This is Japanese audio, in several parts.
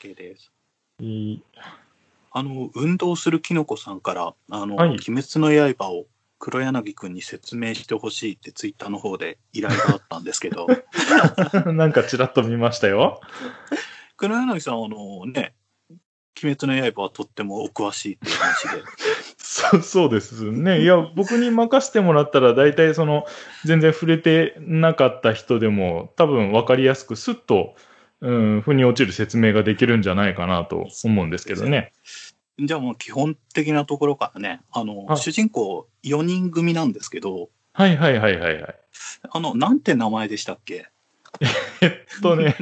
OK です。いいあの、運動するキノコさんから、あの、はい鬼滅の刃を黒柳くんに説明してほしいってツイッターの方で依頼があったんですけど、なんかちらっと見ましたよ。黒柳さんはあのね、鬼滅の刃はとってもお詳しいっていう話で、そうそうですね。いや、僕に任せてもらったら、大体その、全然触れてなかった人でも、多分分かりやすく、スッと、うん、腑に落ちる説明ができるんじゃないかなと思うんですけどね。じゃあもう基本的なところからね、あの、あ主人公4人組なんですけど、はいはいはいはいはい。あの、なんて名前でしたっけ？えっとね、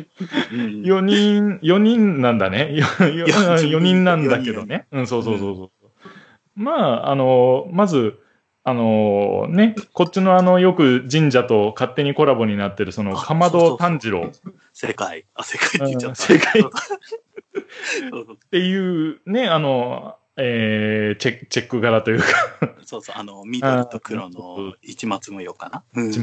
うん4人、4人なんだね。4, 四人なんだけどね。うん、そうそうそうそう。まあ、あの、まず、あのね、こっちのあの、よく神社と勝手にコラボになってる、その、あかまど炭治郎。っ世界。あ、世界って言っちゃった。うん世界そうそう。ていうね、あの、えーチェチェック柄というか、そうそう、あの、緑と黒の一末模様かな？うん。一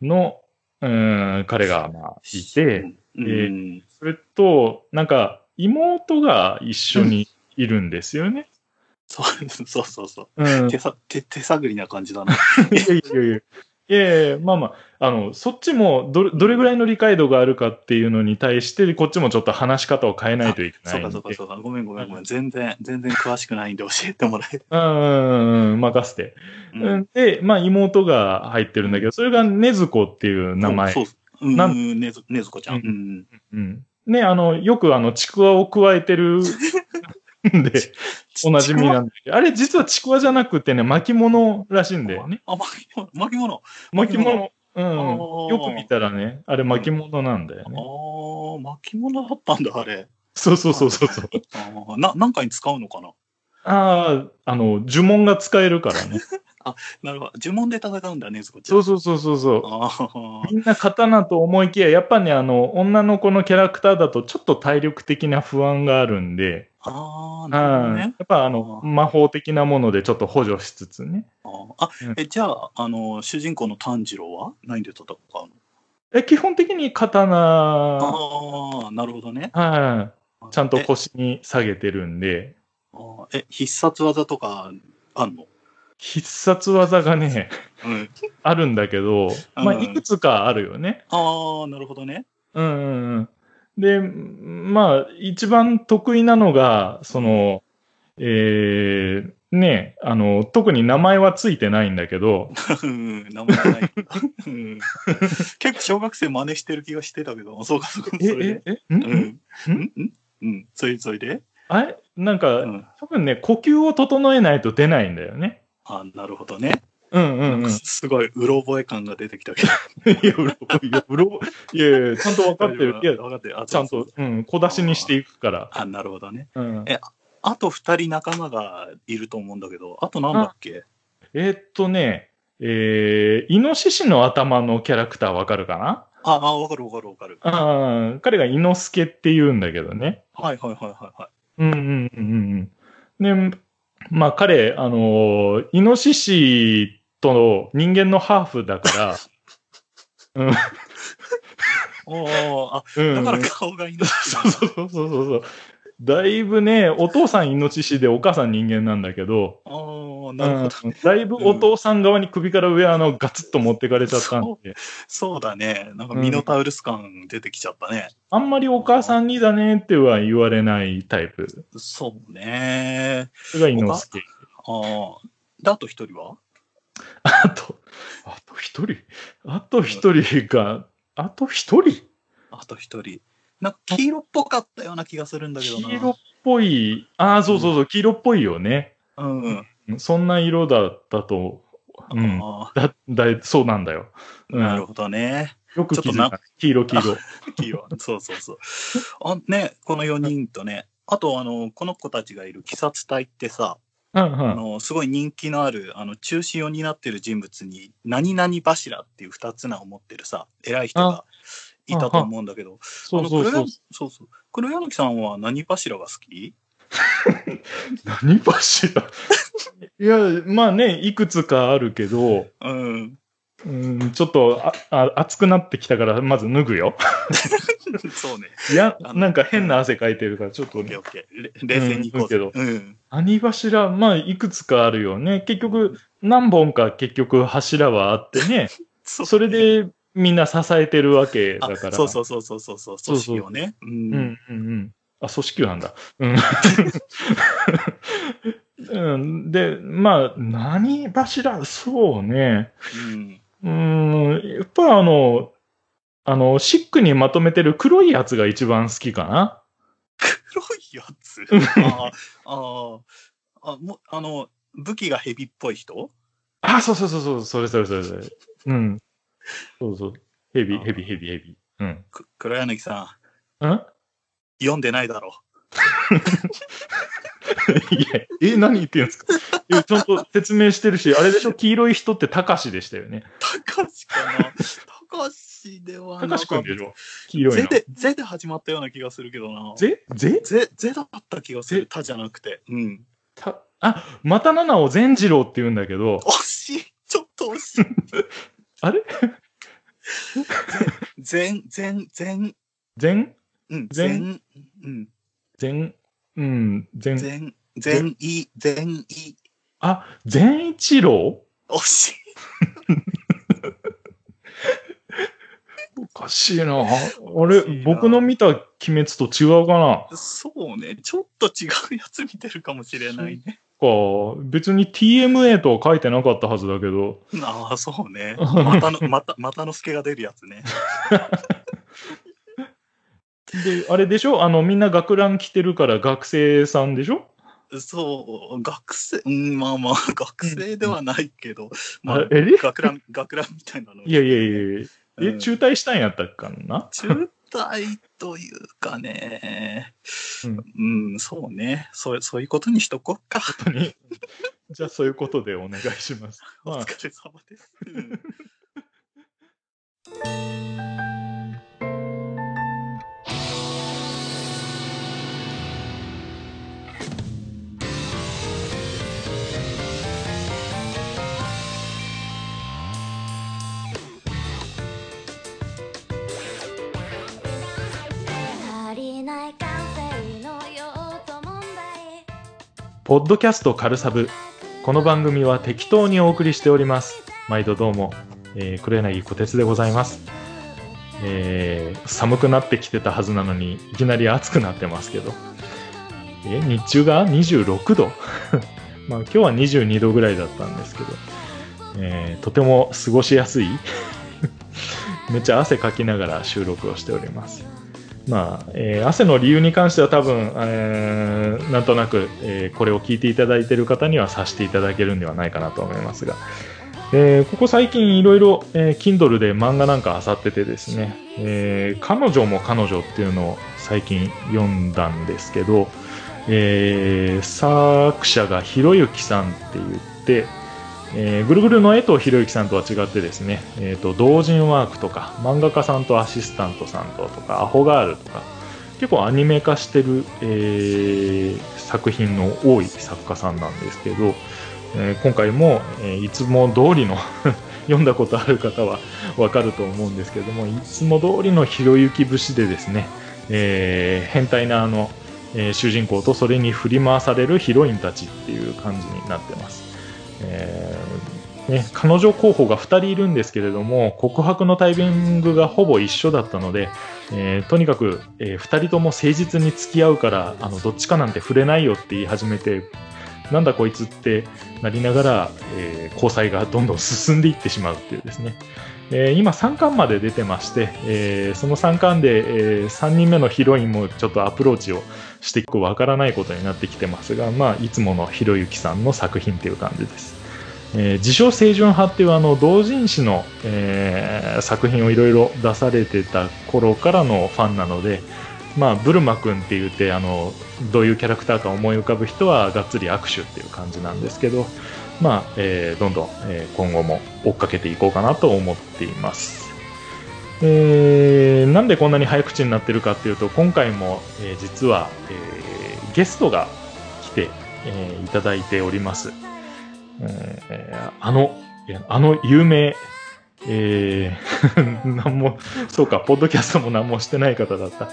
の、うん、彼が、まあ、いて、うん。えーそれと、なんか、妹が一緒にいるんですよね。そうそうそうそう。うん。い手さ手手探りな感じだな。やいやいやいや。いやいやまあまあ、あの、そっちもどれ、どれぐらいの理解度があるかっていうのに対して、こっちもちょっと話し方を変えないといけなそういんで。かそうかそうか。ごめんごめんごめん。全然、全然詳しくないんで教えてもらえる。うんうんうん、任せて。ううんで、まあ妹が入ってるんだけど、それがねずこっていう名前。そうそう。うん、なねず、ねずこちゃん。ううん。うん。ね、あの、よくあの、ちくわを加えてるん で、おなじみなんで。あれ実はちくわじゃなくてね、巻物らしいんだよね。あ、巻物。巻物。巻物。うん。よく見たらね、あれ巻物なんだよあね。あ、巻物だったんだ、あれ。そうそうそうそうそう。あーな、何かに使うのかな？ああ、あの、呪文が使えるからね。なるほど。呪文で戦うんだねずこちゃ。そうんそうそうそうそう。ああ。みんな刀と思いきや、やっぱね、あの、女の子のキャラクターだとちょっと体力的な不安があるんで、ああ、なるほどうんやね。っぱあの、魔法的なものでちょっと補助しつつね。あーあうん、え、じゃあ、あの、主人公の炭治郎は何で戦うのえ基本的に刀、ああ、なるほどね。はい、ちゃんとえ腰に下げてるんで、あーえ、必殺技とかあんの？必殺技がね、うん。あるんだけど、まあ、うんいくつかあるよね。ああ、なるほどね。うんうんうん。で、まあ、一番得意なのが、その、えー、ね、あの、特に名前はついてないんだけど、うん名前がない。うん結構小学生真似してる気がしてたけど、そうか、そうか。え、え、え、うん？うん？うん？うん。それ、それで？あれ？なんか、うん。多分ね、呼吸を整えないと出ないんだよね。あなるほどね。うんうんうん。いすごい、うろ覚え感が出てきたけど。や、うろ、いや、うろ、いやいや、ちゃんと分かってる。いや、分かってる。あちゃんとうん、小出しにしていくから。あ、なるほどね。うん。えあと二人仲間がいると思うんだけど、あとなんだっけ？えーっとね、えー、イノシシの頭のキャラクターわかるかな？ああ、わかるわかるわかる。ああ、彼がイノスケって言うんだけどね。はいはいはいはいはい。うんうんうんうん。で、まあ彼、あのーイノシシと人間のハーフだから、うん。おーあ、うんだから顔がいいの。そうそうそうそうそう。だいぶね、お父さんイノシシでお母さん人間なんだけど、ああ、なるほど。うんだいぶお父さん側に首から上あのガツッと持ってかれちゃったんで、そうだね。なんかミノタウルス感出てきちゃったね。あんまりお母さんにだねっては言われないタイプ。そうね。それがイノスケ。ああ。で、あと一人は？あと、あと一人？あと一人が、あと一人？あと一人。なんか黄色っぽかったような気がするんだけどな。黄色っぽい、ああ、そうそうそう、黄色っぽいよね。うん。そんな色だったと、うん。あだ、だ、そうなんだよ。あ、うんなるほどね。よく気づいた。黄色、黄色。黄色。そうそうそう。あね、この4人とね、あとあの、この子たちがいる鬼殺隊ってさ、うんうん。あの、すごい人気のある、あの、中心を担ってる人物に、何々柱っていう二つ名を持ってるさ、偉い人がいたと思うんだけど、そうそうそう。そうそう。黒柳さんは何柱が好き？何柱？いや、まあね、いくつかあるけど、うん。うん、ちょっとああ熱くなってきたから、まず脱ぐよ。そうね。いや、なんか変な汗かいてるから、ちょっとオッケーオッケー。れ冷静にいこうぜ。うんうん。何柱、まあ、いくつかあるよね。結局、何本か結局柱はあってね、そそれでみんな支えてるわけだあから。そうそうそうそうそうそう、組織をね。う。うんんうんうん。あ、組織なんだ。うん。うん、で、まあ、何柱？そうね。うん。うん、やっぱあの、あの、シックにまとめてる黒いやつが一番好きかな。黒いやつ？ああ、ああ、あ、もあの、武器がヘビっぽい人？あ、そうそうそうそう、それそれそれそれ。うん。そうそう。ヘビ、あヘビ、ヘビ、ヘビ。うん。く黒柳さんん、読んでないだろ いや、え、何言ってんですか？いやちゃんと説明してるし、あれでしょ？黄色い人ってたかしでしたよね。たかしかな？たかしではたかなたしくんでしょ？黄色いの。ゼで、ゼで始まったような気がするけどな。ぜぜゼ、ゼだった気がする。たじゃなくて。うん。た、あ、また七を善次郎って言うんだけど、惜しいちょっと惜しいあれ？全、全、全、善うん、全？全、うん、善うん、善、全、全い、全い。あ、善一郎？惜しい。おかしいな。あれ僕の見た鬼滅と違うかな？そうね。ちょっと違うやつ見てるかもしれないね。か、別に TMA とは書いてなかったはずだけど、ああ、そうね。またの、また、またの助が出るやつね。で、あれでしょ？あの、みんな学ラン着てるから学生さんでしょ？そう、学生、うん、まあまあ、学生ではないけど、まああ、学ラン、学ランみたいなの。いやいやいやいや。え、うん。中退したんやったっかな？中退というかね、うんうん、そうね。そう、そういうことにしとこうか。本当に。じゃあそういうことでお願いします。まあ、お疲れ様です。ポッドキャストカルサブ。この番組は適当にお送りしております。毎度どうも、えー、黒柳小鉄でございます。えー寒くなってきてたはずなのに、いきなり暑くなってますけど。え、日中が26度 まあ今日は22度ぐらいだったんですけど、えーとても過ごしやすい めっちゃ汗かきながら収録をしております。まあ、えー汗の理由に関しては多分、えーなんとなく、えーこれを聞いていただいている方には察していただけるんではないかなと思いますが、えーここ最近いろいろ、えー Kindle で漫画なんか漁っててですね、えー彼女も彼女っていうのを最近読んだんですけど、えー作者がひろゆきさんって言って、えーぐるぐるの江藤博之さんとは違ってですね、えー、と同人ワークとか漫画家さんとアシスタントさんととかアホガールとか結構アニメ化してる、えー作品の多い作家さんなんですけど、えー今回も、えいつも通りの 読んだことある方は わかると思うんですけどもいつも通りのひろゆき節でですね、え変態なあの、え主人公とそれに振り回されるヒロインたちっていう感じになってます。えね、彼女候補が2人いるんですけれども告白のタイミングがほぼ一緒だったので、えーとにかく、え2人とも誠実に付き合うからあのどっちかなんて触れないよって言い始めてなんだこいつってなりながら、えー交際がどんどん進んでいってしまうっていうですね、えー今3巻まで出てまして、えーその3巻で、え3人目のヒロインもちょっとアプローチをしていくわからないことになってきてますが、まあ、いつものひろゆきさんの作品っていう感じです。えー自称清純派っていうあの同人誌の、えー作品をいろいろ出されてた頃からのファンなので、まあ、ブルマ君って言ってあのどういうキャラクターか思い浮かぶ人はがっつり握手っていう感じなんですけど、まあえーどんどん、えー今後も追っかけていこうかなと思っています。えーなんでこんなに早口になってるかっていうと今回も、えー実は、えーゲストが来て、えーいただいております。えーあの、あの有名えー、なんも、そうか、ポッドキャストも何もしてない方だった。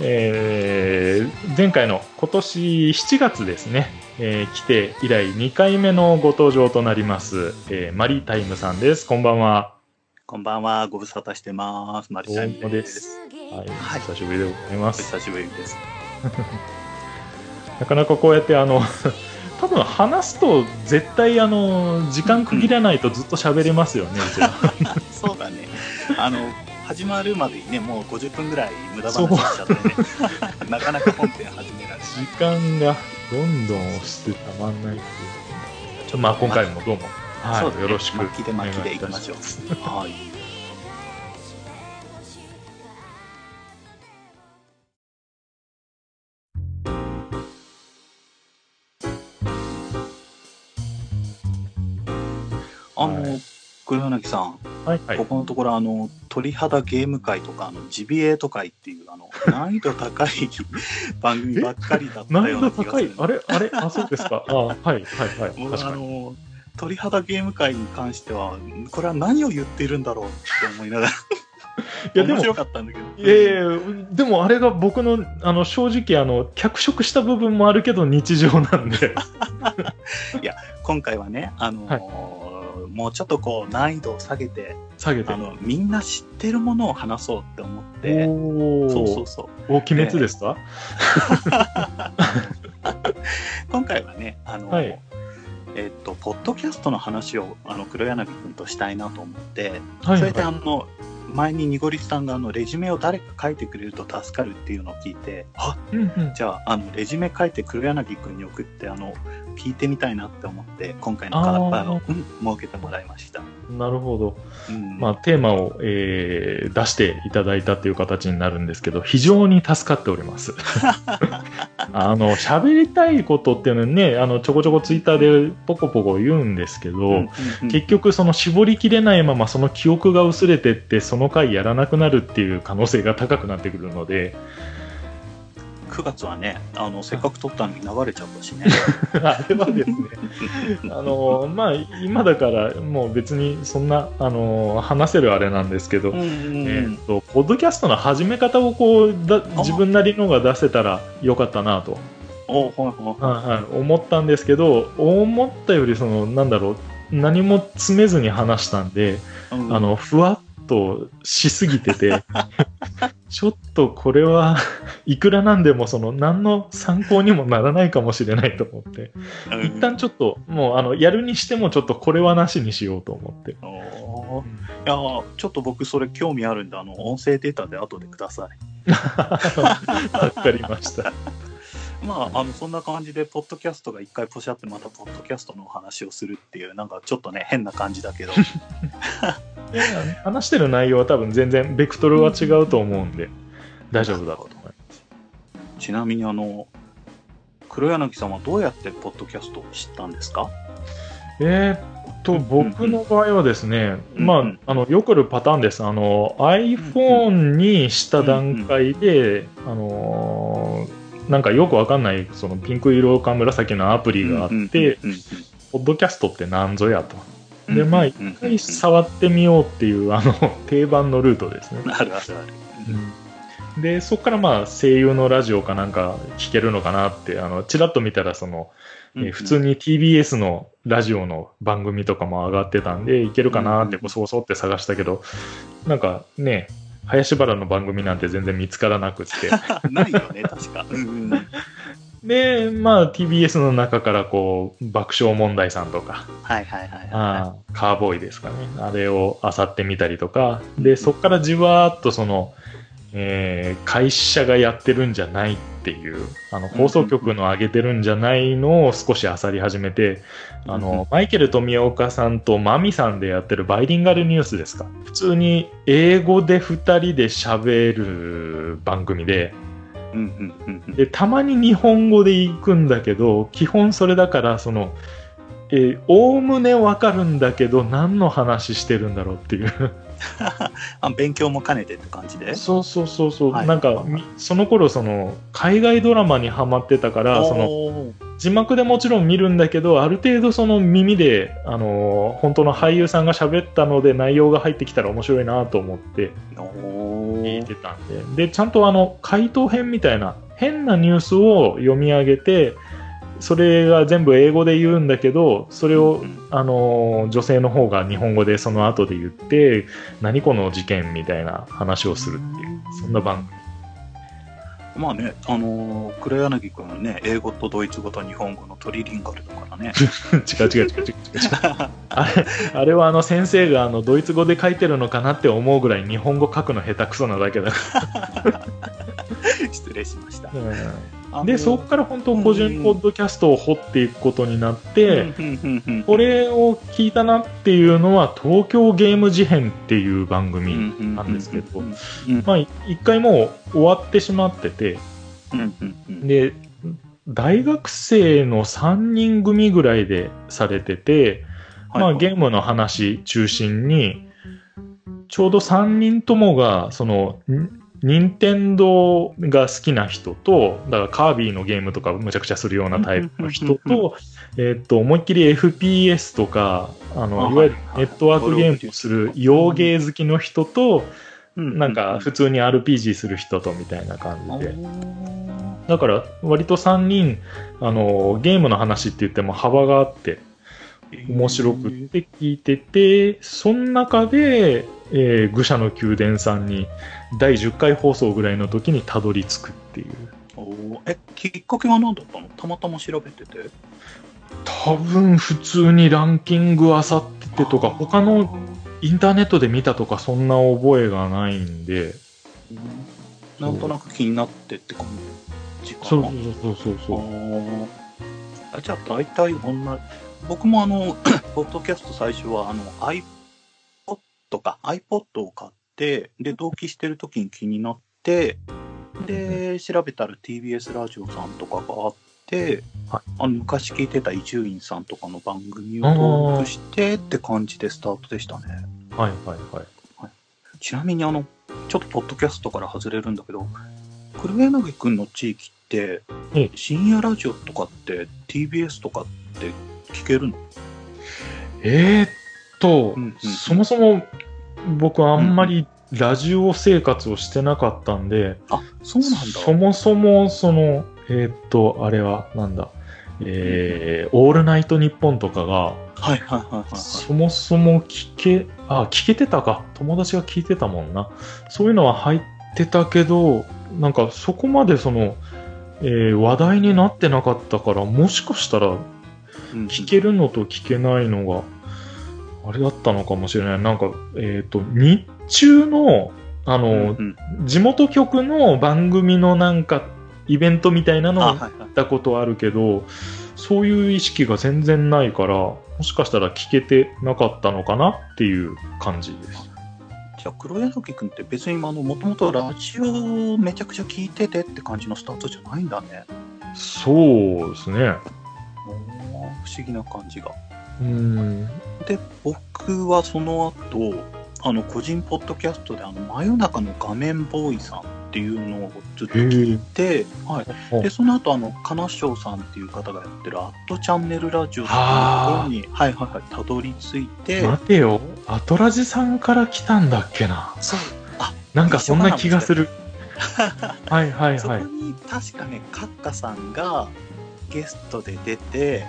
えー、前回の今年7月ですね、えー来て以来2回目のご登場となります、えーマリータイムさんです。こんばんは。こんばんは、ご無沙汰してます。マリちゃんどうもで。ですす。はい、はい久しぶりでございまおす。久しぶりです。なかなかこうやってあの多分話すと絶対あの時間区切らないとずっと喋れますよね、そうだね。あの、始まるまでにね、もう50分ぐらい無駄話しちゃってね。なかなか本編始められない。時間がどんどん押してたまんないっていうまあ今回もどうも、はいねよろしく巻きで巻きでいきましょうお願いいたしますはい。あの、はい。黒柳さん、はい。はい。ここのところあの鳥肌ゲーム会とかあのジビエと会っていうあの 難易度高い番組ばっかりだった難易度ような気がする。高い？あれ？あれ？あそうですか。あはい。はい。はい。もうあの鳥肌ゲーム会に関してはこれは何を言っているんだろうって思いながらいやでも面白かったんだけど。いやいやいやでもあれが僕のあの正直あの脚色した部分もあるけど日常なんで。今回はねあの、はいもうちょっとこう難易度を下げて下げて。あのみんな知ってるものを話そうって思って。おそうそうーそう。お鬼滅ですか、今回はねあの、はい。えっとポッドキャストの話をあの黒柳君としたいなと思ってはいそれではいあの前ににごりさんがあのレジュメを誰か書いてくれると助かるっていうのを聞いてあうんうん。じゃああのレジュメ書いて黒柳君に送ってあの聞いてみたいなって思って今回のカラッパのあうん設けてもらいました。なるほど。うん。まあ、テーマを、えー出していただいたという形になるんですけど、非常に助かっております。あの、喋りたいことっていうのはね、あの、ちょこちょこツイッターでポコポコ言うんですけど、うんうんうん。結局その絞りきれないままその記憶が薄れてって、その回やらなくなるっていう可能性が高くなってくるので、9月はねあのせっかく撮ったのに流れちゃったしね。あれはですね、あの、まあ、今だからもう別にそんな、あの、話せるあれなんですけど、うんうんうん。えー、とポッドキャストの始め方をこうだ自分なりのが出せたらよかったなと、おはいはいはいはい、思ったんですけど思ったよりそのなんだろう何も詰めずに話したんで、うん。あのふわっとしすぎてて ちょっとこれはいくらなんでもその何の参考にもならないかもしれないと思ってうん一旦ちょっともうあのやるにしてもちょっかこれはなしにしようと思って。いやーちょっと僕それ興味あるんであの音声データで後でください。わかりました。まあ、あのそんな感じで、ポッドキャストが一回ポシャって、またポッドキャストのお話をするっていう、なんかちょっとね、変な感じだけど、話してる内容は多分全然ベクトルは違うと思うんで大丈夫だと思います。ちなみに、あの、黒柳さんはどうやってポッドキャストを知ったんですか？えーっと僕の場合はですね、うんまあうんあのよくあるパターンです。あの iPhone にした段階で、あのーなんかよくわかんないそのピンク色か紫のアプリがあって、うんうんポッドキャストってなんぞやと。うんで、まあ、うん一回触ってみようっていう、あの、定番のルートですね。あるあるある。で、そこからまあ、声優のラジオかなんか聞けるのかなって、あの、ちらっと見たら、その、えー普通に TBS のラジオの番組とかも上がってたんで、いけるかなって、うんそうそうって探したけど、なんかね、林原の番組なんて全然見つからなくって。ないよね、確か。うんうんで、まあ TBS の中からこう、爆笑問題さんとか、はいはいはいカーボーイですかね。あれを漁ってみたりとか、で、そこからじわーっとその、えー会社がやってるんじゃないっていう、あの、放送局の上げてるんじゃないのを少し漁り始めて、あうんの、マイケル富岡さんとマミさんでやってるバイリンガルニュースですか。普通に英語で二人で喋る番組で、い。うんうんうんうんで、たまに日本語で行くんだけど、基本それだから、その、えー、おおむねわかるんだけど、何の話してるんだろうっていう。あ勉強も兼ねてって感じで？そうそうそうそう。はいなんか、みその頃、その、海外ドラマにハマってたから、その、字幕でもちろん見るんだけど、ある程度その耳で、あのー本当の俳優さんが喋ったので内容が入ってきたら面白いなと思ってお聞いてたんで、で、ちゃんとあの、回答編みたいな変なニュースを読み上げて、それが全部英語で言うんだけど、それを、あのー女性の方が日本語でその後で言って、何この事件みたいな話をするっていう、そんな番組。まあね、あのー黒柳君はね、英語とドイツ語と日本語のトリリンガルだからね。違 う違う違う違う違う違う。あれ、あれはあの先生があのドイツ語で書いてるのかなって思うぐらい日本語書くの下手くそなだけだか 失礼しました。ら。あので、そこから本当個人ポッドキャストを掘っていくことになって、これを聞いたなっていうのは東京ゲーム事変っていう番組なんですけどまあ一回もう終わってしまってて、で、大学生の3人組ぐらいでされてて、まあ、ゲームの話中心に、ちょうど3人ともが、その、ん任天堂が好きな人と、だからカービィのゲームとかむちゃくちゃするようなタイプの人と、えっと、思いっきり FPS とか、あの、あいわゆるはいネットワークゲームをする洋ゲー好きの人と、なんか普通に RPG する人とみたいな感じで。だから割と3人、あの、ゲームの話って言っても幅があって、面白くって聞いてて、その中で、えー愚者の宮殿さんに第10回放送ぐらいの時にたどり着くっていう。おーえ、きっかけは何だったの？たまたま調べてて。多分普通にランキング漁っててとか、他のインターネットで見たとかそんな覚えがないんで、うんなんとなく気になってって感じかな。そうそうそうそうそう。あじゃあ大体同じ。僕もあの、ポッドキャスト最初はあの iPod か iPod を買って、で、同期してる時に気になって、で、調べたら TBS ラジオさんとかがあって、はい。あの昔聞いてた伊集院さんとかの番組を登録してって感じでスタートでしたね。はいはいはい。ちなみにあの、ちょっとポッドキャストから外れるんだけど、黒柳くんの地域ってええ、深夜ラジオとかって TBS とかって聞けるの？えー、っと、うんうんそもそも僕あんまりラジオ生活をしてなかったんで、あ、そうなんだ。そもそもその、えーっと、あれはなんだ、えー、オールナイトニッポンとかが、はいはいはいはいそもそも聞け、あ、聞けてたか。友達が聞いてたもんな。そういうのは入ってたけど、なんかそこまでその、えー話題になってなかったから、もしかしたら聞けるのと聞けないのが、あれだったのかもしれない。なんか、えっ、と、日中の、あの、うんうん地元局の番組のなんか、イベントみたいなのをあ、行はいはい。ったことあるけど、そういう意識が全然ないから、もしかしたら聞けてなかったのかなっていう感じです。じゃあ黒柳くんって別にあの、もともとラジオめちゃくちゃ聞いててって感じのスタートじゃないんだね。そうですね。不思議な感じが。うん。で、僕はその後、あの、個人ポッドキャストで、あの、真夜中の画面ボーイさんっていうのをずっと聞いて、はい。で、その後、あの、金賞さんっていう方がやってる、アットチャンネルラジオっていうところに、はいはいはい、たどり着いて、待てよ。アトラジさんから来たんだっけな。そう、あ、なんかそんな気がする。はいはいはいそこ。に確かね、カッカさんがゲストで出て、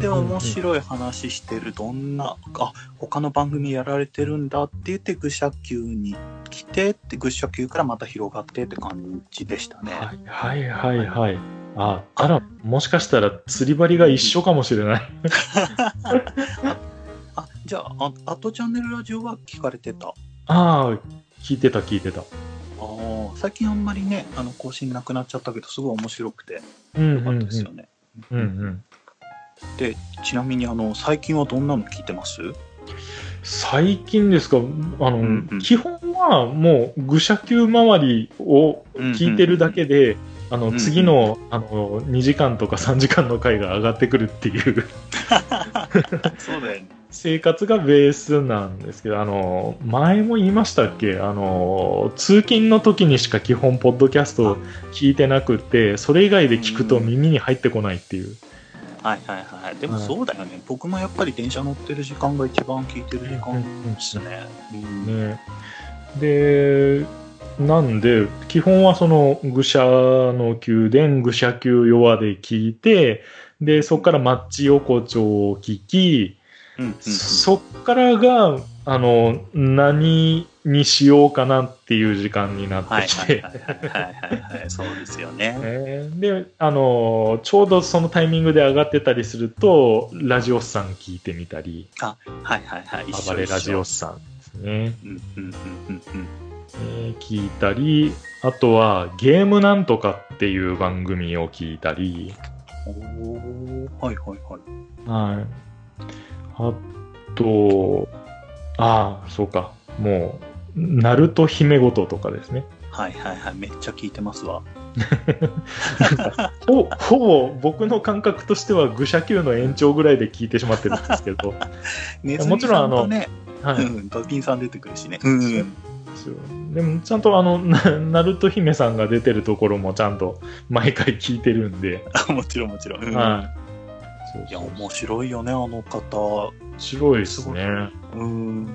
で、面い。白い話してる、どんな、あ、他の番組やられてるんだって言って、愚者級に来て、って、愚者級からまた広がってって感じでしたね。はいはいはいはい。あ、あら、もしかしたら釣り針が一緒かもしれない。あ、じゃあ、ああとチャンネルラジオは聞かれてた？あああ、聞いてた聞いてた。あ、最近あんまりね、あの、更新なくなっちゃったけど、すごい面白くて、うんよかったですよね。うんうん。で、ちなみに、あの、最近はどんなの聞いてます？最近ですか、あの、んうん基本はもう愚者級周りを聞いてるだけで、あの、うんうん次の、あの、2時間とか3時間の回が上がってくるっていう。そうだよね。生活がベースなんですけど、あの、前も言いましたっけ？あの、通勤の時にしか基本、ポッドキャスト聞いてなくて、それ以外で聞くと耳に入ってこないっていう。はいはいはい。でもそうだよね。僕もやっぱり電車乗ってる時間が一番聞いてる時間ですね。うんね。で、なんで、基本はその、愚者の宮殿、愚者級弱で聞いて、で、そこからマッチ横丁を聞き、うんうんうんそっからが、あの、何にしようかなっていう時間になってきて。そうですよね。え ーで、あの、ちょうどそのタイミングで上がってたりすると、ラジオスさん聞いてみたり、はいはいはい。暴れラジオさんですね。うんうんうんうんうん。えー聞いたり、あとはゲームなんとかっていう番組を聞いたり、おーはいはいはい。はい。あと、ああ、そうか。もう、ナルト姫ごととかですね。はいはいはい。めっちゃ聞いてますわ。ほほぼ僕の感覚としては愚者級の延長ぐらいで聞いてしまってるんですけど、ネズミもちろんあのはい。うん、ドキンさん出てくるしね。うん。ですよでも、ちゃんとあの、な ナルト姫さんが出てるところもちゃんと毎回聞いてるんで、あもちろんもちろん。うんはい。そういや、面白いよね、あの方。面白いですね。うん。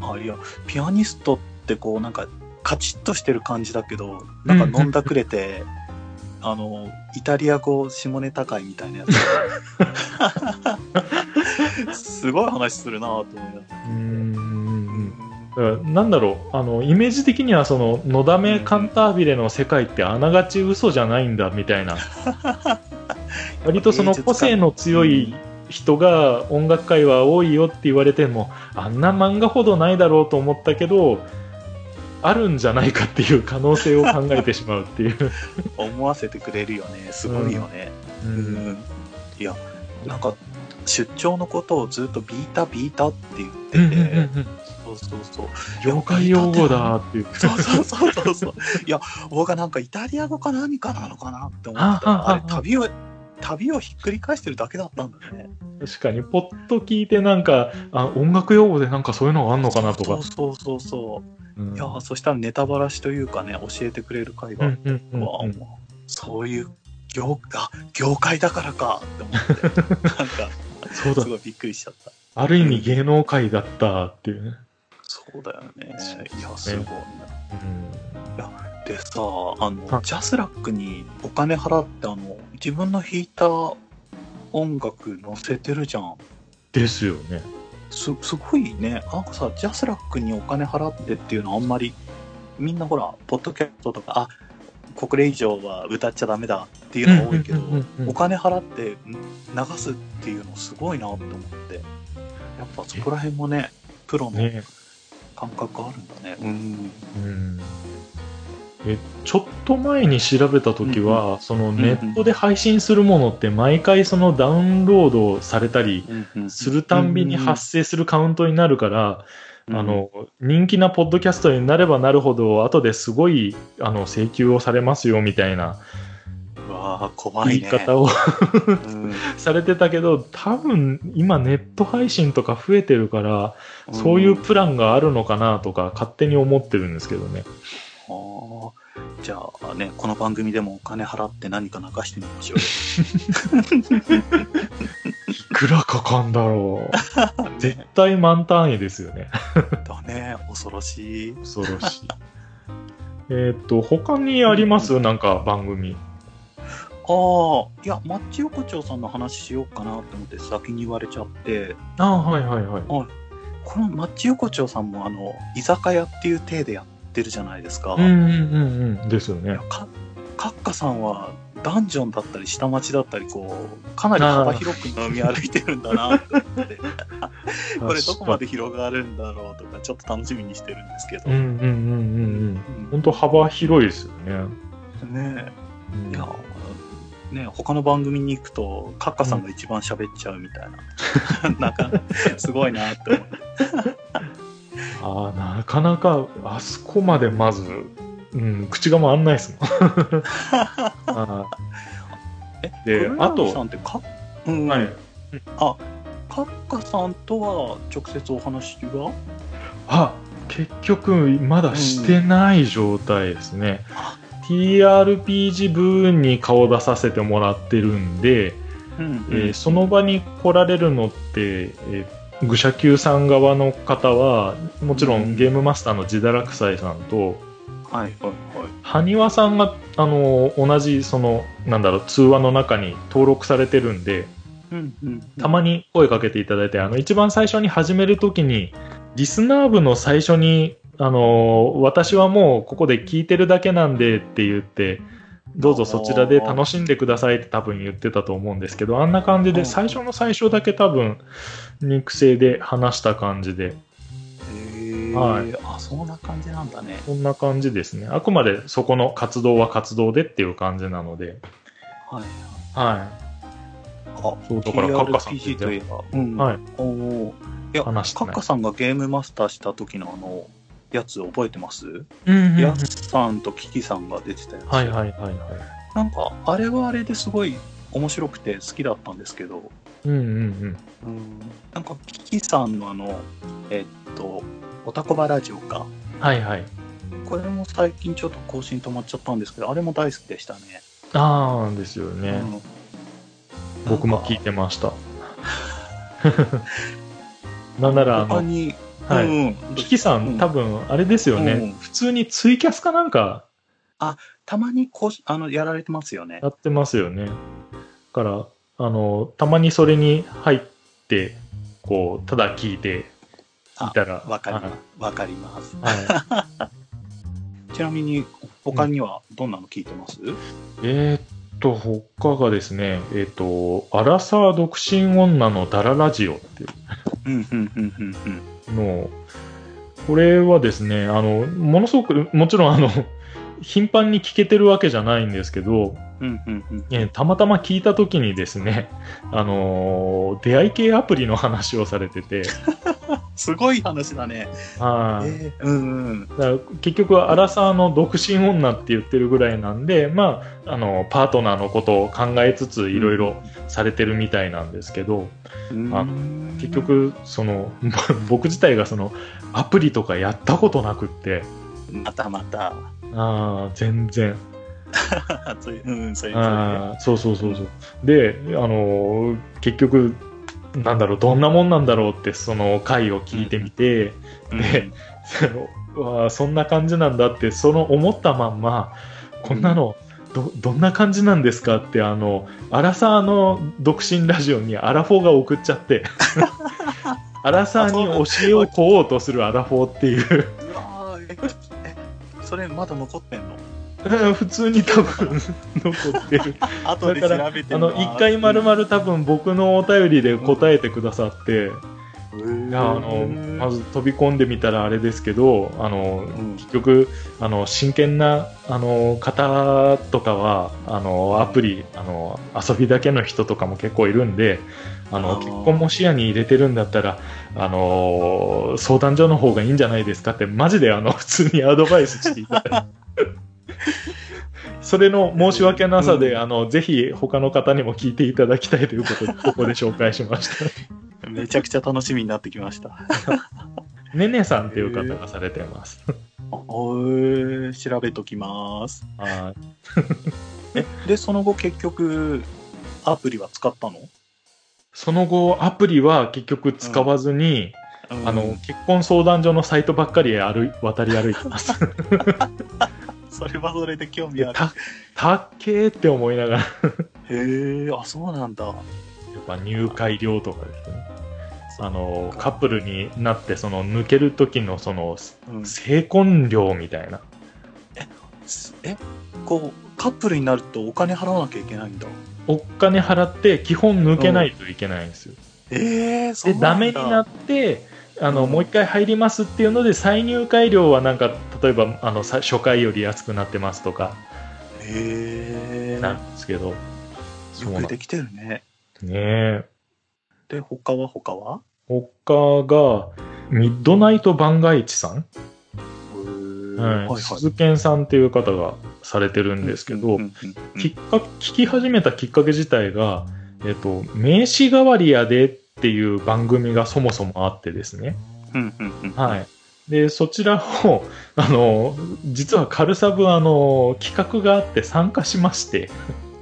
あ、いや、ピアニストってこう、なんか、カチッとしてる感じだけど、なんか飲んだくれて、あの、イタリア語下ネタ会みたいなやつ。すごい話するなと思いながらうーん。なんだろう、あの、イメージ的にはその、のだめカンタービレの世界ってあながち嘘じゃないんだみたいな。割とその個性の強い人が音楽界は多いよって言われても、あんな漫画ほどないだろうと思ったけど、あるんじゃないかっていう可能性を考えてしまうっていう。思わせてくれるよね。すごいよね。ううんん。いや、なんか、出張のことをずっとビータビータって言ってて、そうそうそう。業界用語だっていう。そうそうそうそうそう。いや、僕はなんかイタリア語か何かなのかなって思ってたら、あれ、旅を、旅をひっくり返してるだけだったんだね。確かに、ポッと聞いてなんか、あ、音楽用語でなんかそういうのがあんのかなとかそう。そうそうそう。うんいや、そしたらネタばらしというかね、教えてくれる会があっうんうそういう業、あ、業界だからかって思って、なんか、そうだす。ごいびっくりしちゃった。ある意味芸能界だったっていうね。そうだよね。いや、すごいね。うんでさ、あの、はいジャスラックにお金払って、あの、自分の弾いた音楽載せてるじゃん。ですよね。す、すごいね。なんかさ、ジャスラックにお金払ってっていうのはあんまり、みんなほら、ポッドキャストとか、あ、これ以上は歌っちゃダメだっていうのが多いけどお金払ってん流すっていうのすごいなって思って。やっぱそこら辺もね、プロのね。感覚あるんだね。うん。うん。え、ちょっと前に調べたときは、そのネットで配信するものって毎回そのダウンロードされたりするたんびに発生するカウントになるから、あの、人気なポッドキャストになればなるほど、後ですごい、あの、請求をされますよ、みたいなうわあ怖言いね。い方をうん。されてたけど、多分、今ネット配信とか増えてるから、そういうプランがあるのかなとか、勝手に思ってるんですけどね。あーじゃあね、この番組でもお金払って何か流してみましょうよ。いくらかかんだろう。絶対満単位ですよね。だね、恐ろしい。恐ろしい。えっと、他にあります？なんか番組。ああ、いや、マッチ横丁さんの話しようかなと思って先に言われちゃって、ああ、はいはいはい。このマッチ横丁さんもあの、居酒屋っていう体でやってるじゃないですか。うんうんうんうん。ですよね。カッカさんはダンジョンだったり下町だったりこうかなり幅広く飲み歩いてるんだなって思って。これどこまで広がるんだろうとかちょっと楽しみにしてるんですけど、うんうんうんうんうん。本当幅広いですよね。ねうん。えいやね他の番組に行くとカッカさんが一番喋っちゃうみたいな、なんかすごいなって思ってああ、なかなか、あそこまでまず、うん、口が回んないですもん。であとさんってか、うん。ーはい。あカカッカさんとは直接お話はあ、結局、まだしてない状態ですね。TRPG 部分に顔出させてもらってるんで、うん。えーその場に来られるのって、えー愚者級さん側の方は、もちろうんんゲームマスターの自堕落斎さんと、はいはいはい。埴輪さんが、あの同じ、その、なんだろう、通話の中に登録されてるんで、うんうんたまに声かけていただいて、あの、一番最初に始めるときに、リスナー部の最初に、あの私はもうここで聞いてるだけなんでって言って、どうぞそちらで楽しんでくださいって多分言ってたと思うんですけど、あんな感じで最初の最初だけ多分、肉声で話した感じで、はい。あ、そんな感じなんだね。そんな感じですね。あくまでそこの活動は活動でっていう感じなので、はい。はあ、そうだからカッカさんといえば、うん。はい。おー。いや、カッカさんがゲームマスターした時のあの、やつ覚えてます？い。うんうんヤスさんとキキさんが出てたやつ。はいはいはいはい。なんか、あれはあれですごい面白くて好きだったんですけど、うんうんうん。うん、なんか、キキさんのあの、えっと、おたこばラジオか。はいはい。これも最近ちょっと更新止まっちゃったんですけど、あれも大好きでしたね。ああ、ですよね。うん僕も聞いてました。なんなら、あの、他に、はいうん、キキさうんん、多分、あれですよね、うん普通にツイキャスかなんかたまにこあのやられてますよねや。ってますよね。だから、あの、たまにそれに入って、こう、ただ聞いていたら、わかりはいます。わかります。はい ちなみに、他にはどんなの聞いてます、えーっと、他がですね、えーっと、アラサー独身女のダララジオっていううん、うん、うん、うん、うん。の、これはですね、あの、ものすごく、もちろんあの、頻繁に聞けてるわけじゃないんですけど、うん、うん、うん。えーたまたま聞いた時にですね、あのー出会い系アプリの話をされてて、すごい話だね。はいえー、うん、うん。結局、アラサーの独身女って言ってるぐらいなんで、まあ、あの、パートナーのことを考えつつ、いろいろされてるみたいなんですけど、うん、あ結局、その、僕自体がその、アプリとかやったことなくって、またまた。ああ、全然。そういう、うん、そういう、そうそうそうそうそう。で、あのー結局、なんだろう、どんなもんなんだろうって、その回を聞いてみて、うんでうわあそんな感じなんだって、その思ったまんま、こんなの、ど、どんな感じなんですかって、あの、アラサーの独身ラジオにアラフォーが送っちゃって、アラサーに教えを請おうとするアラフォーっていう、それまだ残ってんの？普通に多分 残ってる。後で調だから、べてあの、一回丸々多分僕のお便りで答えてくださって、いや、あの、まず飛び込んでみたらあれですけど、あの、うん結局、あの、真剣な、あの、方とかは、あの、アプリ、あの、遊びだけの人とかも結構いるんで、あの、結婚も視野に入れてるんだったら、あの、相談所の方がいいんじゃないですかって、マジであの、普通にアドバイスしていただいて。それの申し訳なさで、うんあの、ぜひ他の方にも聞いていただきたいということで、ここで紹介しました。めちゃくちゃ楽しみになってきました。ねねさんっていう方がされてます。おー調べときます。はい え、で、その後結局、アプリは使ったの？その後、アプリは結局使わずに、あの、結婚相談所のサイトばっかり歩い渡り歩いてます。それはそれで興味ある。た、たっけーって思いながら、やへえ、あ、そうなんだ。っぱ入会料とかですね。あの、カップルになって、その、抜ける時の、その、うん成婚料みたいな。え、こう、カップルになるとお金払わなきゃいけないんだ。お金払って、基本抜けないといけないんですよ。ええそうで。ダメになって、あの、うんもう一回入りますっていうので、再入会料はなんか、例えば、あの、さ初回より安くなってますとか、へえなんですけど、よくできてるね。すね。で、他は他は？他が、ミッドナイト番外地さん、ははい鈴賢さんっていう方がされてるんですけど、きっか聞き始めたきっかけ自体が、えっと、名刺代わりやでっっていう番組がそもそもあってですね。はい。で、そちらを、あの、実はカルサブ、あの、企画があって参加しまして、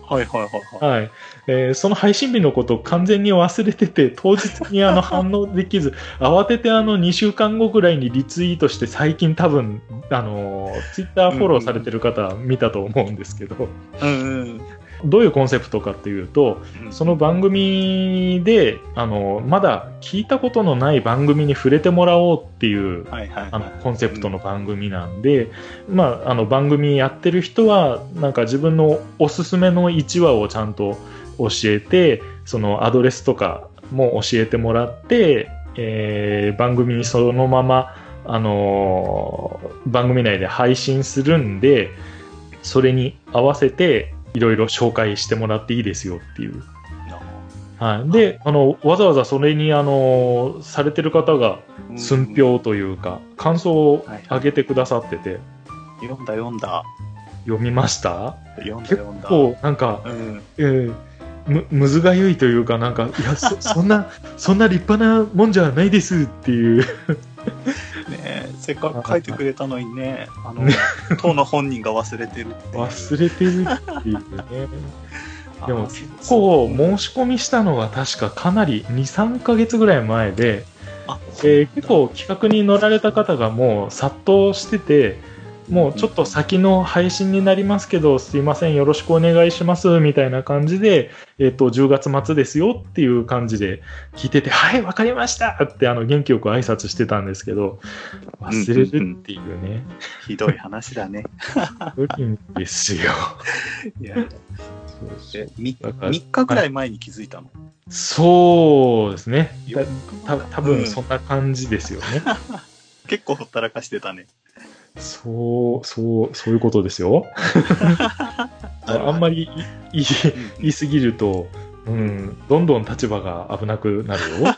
はいはいはいはい。はい。えーその配信日のことを完全に忘れてて、当日にあの反応できず、慌ててあの2週間後ぐらいにリツイートして、最近多分、あの、ツイッターフォローされてる方は見たと思うんですけど、うんうんどういうコンセプトかっていうと、うん。その番組で、あの、まだ聞いたことのない番組に触れてもらおうっていう、はいはいはい。あのコンセプトの番組なんで、まあ、あの番組やってる人はなんか自分のおすすめの1話をちゃんと教えてそのアドレスとかも教えてもらって、えー番組にそのまま、あのー番組内で配信するんでそれに合わせていろいろ紹介してもらっていいですよっていう。はい、であのわざわざそれに、あのされてる方がうん寸評というか、感想を上げてくださってて、読んだ読んだ。読みました？読んだ結読んだ。構、なんか、うん。えーむ、むずがゆいというか、なんか、いや、そ、そんな、そんな立派なもんじゃないですっていう。ねえせっかく書いてくれたのにね、あのね、当の本人が忘れてるって。忘れてるっていうね。でもあ結構申し込みしたのが確かかなり2、3ヶ月ぐらい前で、あ、えー結構企画に乗られた方がもう殺到してて、もうちょっと先の配信になりますけど、すいません、よろしくお願いします、みたいな感じで、えっ、と、10月末ですよっていう感じで聞いてて、はい、わかりましたって、あの、元気よく挨拶してたんですけど、忘れるっていうね、ひどい話だね。無理ですよ。いや、そうそうえ、みだから3日ぐらい前に気づいたの？そうですね。た多分そんな感じですよね。結構ほったらかしてたね。そう、そう、そういうことですよ。ああんまり言い言い言い過ぎると、うん、どんどん立場が危なくなるよ。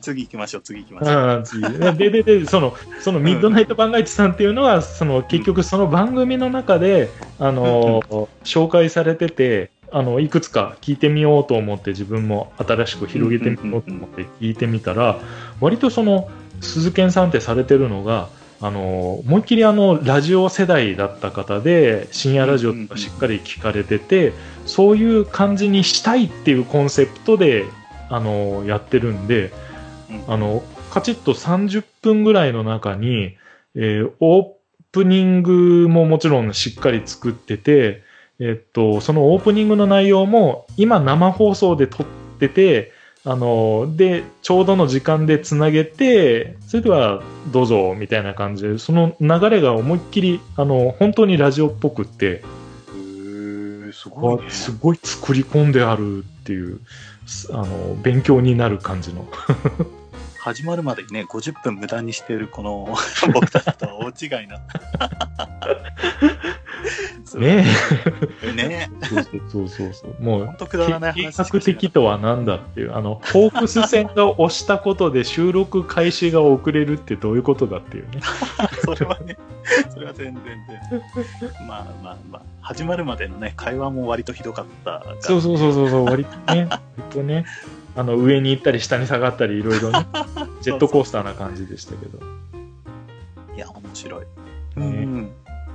次行きましょう、次行きましょう。次。で、で、で、その、そのミッドナイト番外地さんっていうのは、その、結局その番組の中で、あの、紹介されてて、あの、いくつか聞いてみようと思って自分も新しく広げてみようと思って聞いてみたら、割とその、鈴賢さんってされてるのが、あの、思いっきりあの、ラジオ世代だった方で、深夜ラジオとかしっかり聞かれてて、そういう感じにしたいっていうコンセプトで、あの、やってるんで、うん。あの、カチッと30分ぐらいの中に、えーオープニングももちろんしっかり作ってて、えっと、そのオープニングの内容も今生放送で撮ってて、あの、で、ちょうどの時間でつなげて、それではどうぞ、みたいな感じで、その流れが思いっきり、あの、本当にラジオっぽくって、すごいね。すごい作り込んであるっていう、すあの、勉強になる感じの。始まるまでにね、50分無駄にしてるこの 僕たちとは大違いな。そうね。ねそうそうそうそう。もう計画的とは何だっていう、あの、ホークス戦が押したことで収録開始が遅れるってどういうことだっていうね。それはね、それは全然全然。まあまあまあ、始まるまでのね、会話も割とひどかった。そうそうそうそう、割とね、割とね、あの、上に行ったり下に下がったりいろいろね、ジェットコースターな感じでしたけど。いや、面白い。ねうん。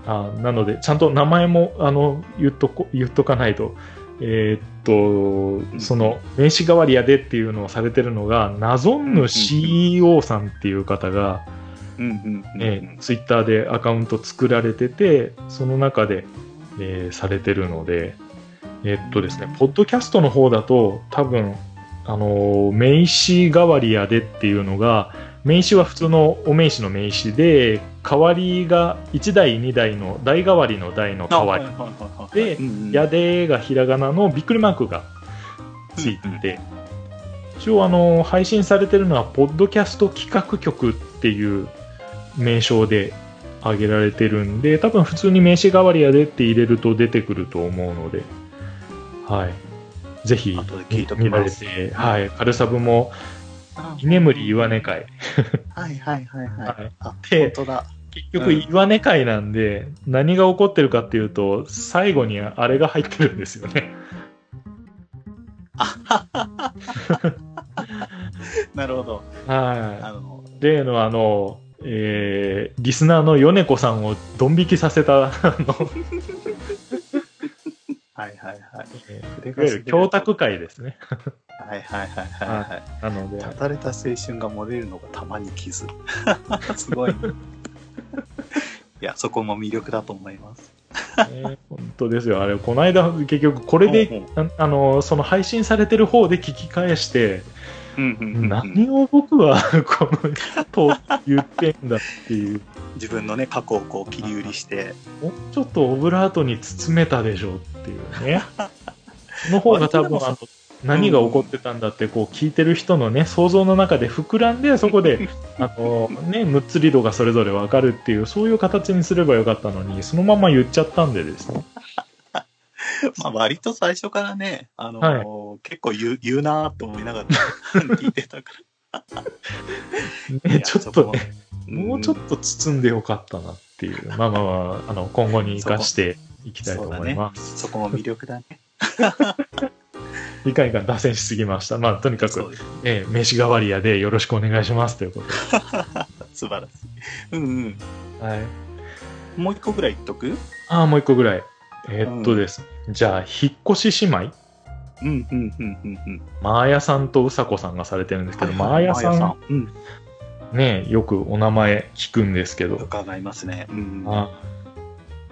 あなので、ちゃんと名前も、あの、言っとこ、言っとかないと、えーっと、その、名刺代わりやでっていうのをされてるのが、ナゾンヌ CEO さんっていう方が、うんうんうん。ね、ツイッターでアカウント作られてて、その中で、えーされてるので、えっとですね、ポッドキャストの方だと、多分、あのー名刺代わりやでっていうのが、名刺は普通のお名刺の名刺で、代わりが1台2台の台代わりの台の代わり。でやでがひらがなのびっくりマークがついてて、一応あの配信されてるのはポッドキャスト企画局っていう名称で挙げられてるんで多分普通に名刺代わりやでって入れると出てくると思うのではいぜひ聞いとき見られますて、はい、カルサブもあ居眠り岩根会、はいはいはいはい。はい。あ、で本当だ。結局岩根会なんで、何が起こってるかっていうと最後にあれが入ってるんですよね。はの、い。例のあの、えー、リスナーの米子さんをドン引きさせた、あの、いわゆる教託会ですね。はいはいはいはいはい。なので、ただれた青春が漏れるのがたまに傷。すごい、ね。いや、そこも魅力だと思います。ね本当ですよ。あれ、この間、結局、これで、うんああの、その配信されてる方で聞き返して、うんうんうんうん何を僕は この人言ってんだっていう、自分のね、過去をこう切り売りして、もうちょっとオブラートに包めたでしょっていうね。その方が多分、あの、何が起こってたんだって、こう、聞いてる人のね、想像の中で膨らんで、そこで、あの、ね、6つリードがそれぞれわかるっていう、そういう形にすればよかったのに、そのまま言っちゃったんでですね。まあ割と最初からね、あのはい結構言う言うなーと思いながら 聞いてたから。いね、やちょっとね、もうちょっと包んでよかったなっていう、まあまあまあ、あの、今後に生かしていきたいと思います。そこも魅力だね。いかんいかん脱線しすぎました。まあ、とにかく、えー、飯代わり屋でよろしくお願いしますということで。素晴らしい。うんうん。はい。もう一個ぐらい言っとく？ああ、もう一個ぐらい。えーっとですね、じゃあ、引っ越し姉妹？うんうんうんうんうん。マーヤさんとうさこさんがされてるんですけど、はいはいマーヤさん、マーうん。ね、よくお名前聞くんですけど、伺いますね。うん。あ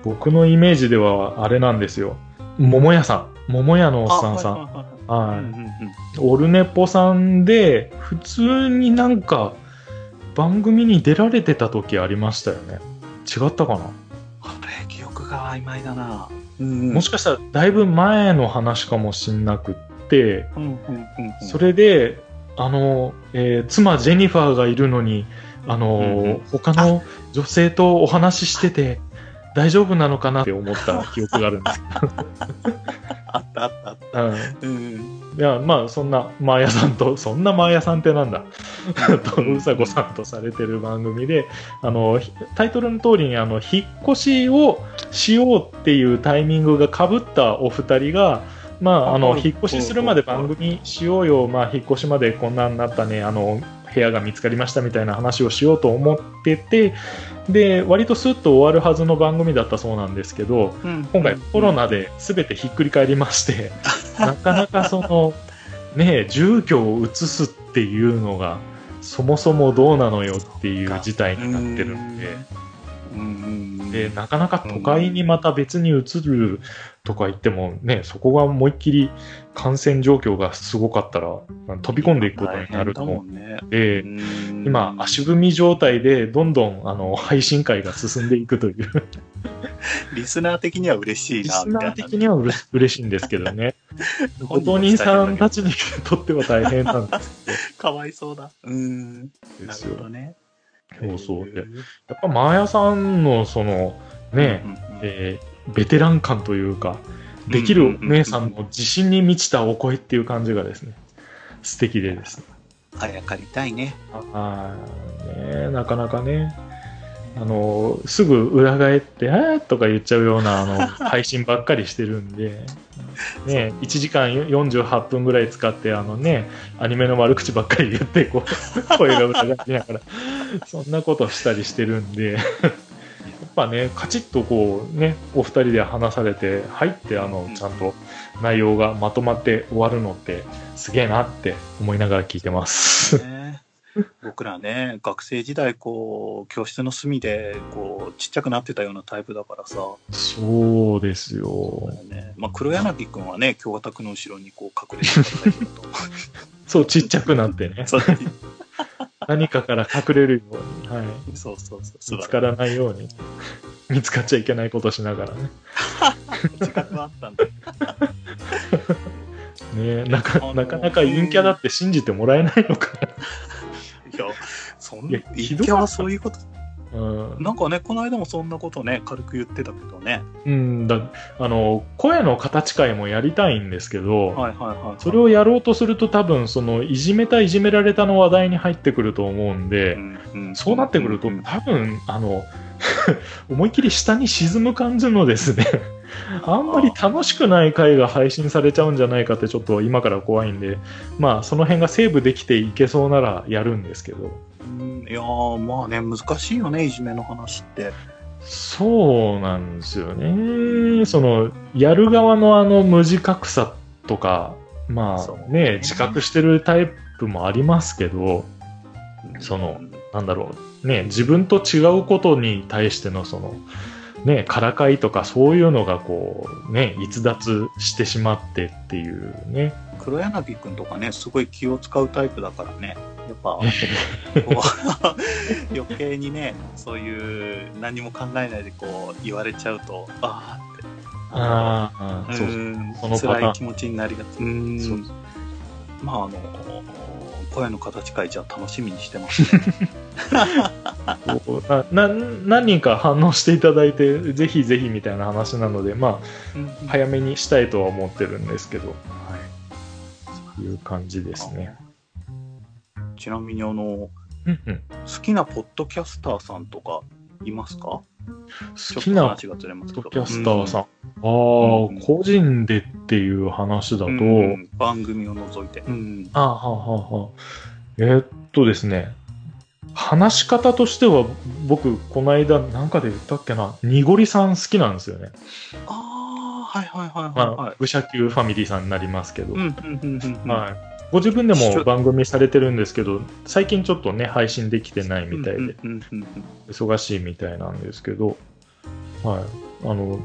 僕のイメージではあれなんですよ。桃屋さん。桃屋のおっさんさん。はいオルネポさんで、普通になんか、番組に出られてた時ありましたよね。違ったかな、あれ、記憶が曖昧だな。うんもしかしたらだいぶ前の話かもしんなくって、うんうんうんうん。それで、あの、えー妻ジェニファーがいるのに、あの、うんうん他の女性とお話ししてて、大丈夫なのかなって思った記憶があるんです。あったあったあった。けど、うんうん。いや、まあ、そんな、マーヤさんと、そんなマーヤさんってなんだ、と、うさこさんとされてる番組で、あの、ひタイトルの通りに、あの、引っ越しをしようっていうタイミングが被ったお二人が、まあ、あの、はい引っ越しするまで番組しようよ、まあ、引っ越しまでこんなになったね、あの、部屋が見つかりましたみたいな話をしようと思ってて、で、割とスッと終わるはずの番組だったそうなんですけど、うん。今回コロナで全てひっくり返りまして、なかなかその、ねえ、住居を移すっていうのが、そもそもどうなのよっていう事態になってるんで、うん。うん。うん。で、なかなか都会にまた別に移るとか言ってもね、そこが思いっきり感染状況がすごかったら、飛び込んでいくことになると思。うんで、うん今、足踏み状態でどんどんあの配信会が進んでいくという。リスナー的には嬉しいな、リス。ナー的にはうれ嬉しいんですけどね。ご当人さんたち。ちにとっては大変なんですかわいそうだ。うん。なですよ。るほどね。そうそうでやっぱマーヤさんのそのね、うんうんえーベテラン感というか、できるお姉さんの自信に満ちたお声っていう感じがですね、素敵でですね。あやかりたいね。あーねなかなかね、あの、すぐ裏返って、あーとか言っちゃうようなあの 配信ばっかりしてるんで、ね、1時間48分ぐらい使って、あのね、アニメの悪口ばっかり言って、こう、声が裏返りながら、そんなことしたりしてるんで、ぱね、カチッとこうね、お二人で話されて、入って、あの、ちゃんと内容がまとまって終わるのって、すげえなって思いながら聞いてます。ね。僕らね、学生時代、こう、教室の隅で、こう、ちっちゃくなってたようなタイプだからさ、そうですよ。ね、まあ、黒柳くんはね、京和くの後ろにこう隠れてたタイプだと思 そう、ちっちゃくなってね 何かから隠れるように、はい。そうそうそう。見つからないように。見つかっちゃいけないことしながらね。自覚はあったんだ。ねなかなかなか陰キャだって信じてもらえないのかいや、そんな、陰キャはそういうこと、な。うんなんかね、この間もそんなことね、軽く言ってたけどね。うんだ。あの、声の形会もやりたいんですけど、はいはいはい。それをやろうとすると多分、その、いじめたいじめられたの話題に入ってくると思うんで、んんそうなってくるとうん、多分、あの、思いっきり下に沈む感じのですね、あんまり楽しくない回が配信されちゃうんじゃないかってちょっと今から怖いんで、まあその辺がセーブできていけそうならやるんですけど。うんいやー、まあね、難しいよね、いじめの話って。そうなんですよね。その、やる側のあの無自覚さとか、まあそうね、自覚してるタイプもありますけど、そのなんだろう、ね、自分と違うことに対してのその、ね、からかいとかそういうのがこう、ね、逸脱してしまってっていうね。黒柳くんとかね、すごい気を使うタイプだからね。やっぱ、余計にね、そういう何も考えないでこう言われちゃうと、ああって。ああ、うそう辛い気持ちになりがち。うんまあ、あの、声の形会じゃ楽しみにしてますね。なな何人か反応していただいて、ぜひぜひみたいな話なので、まうんあ、早めにしたいとは思ってるんですけど、はい。いう感じですね。ちなみにあの、うんうん好きなポッドキャスターさんとかいますか？好きなと話がずれますけど。ポッドキャスターさん。ああ、うん個人でっていう話だと、うんうん番組を除いて。うん。ああ、はあ、はあ、はあ。えーっとですね、話し方としては、僕、この間、なんかで言ったっけな、にごりさん好きなんですよね。ああ、はいはいはいまあはいはい。、愚者級ファミリーさんになりますけど。はい。ご自分でも番組されてるんですけど、最近ちょっとね、配信できてないみたいで、忙しいみたいなんですけど、はい。あの、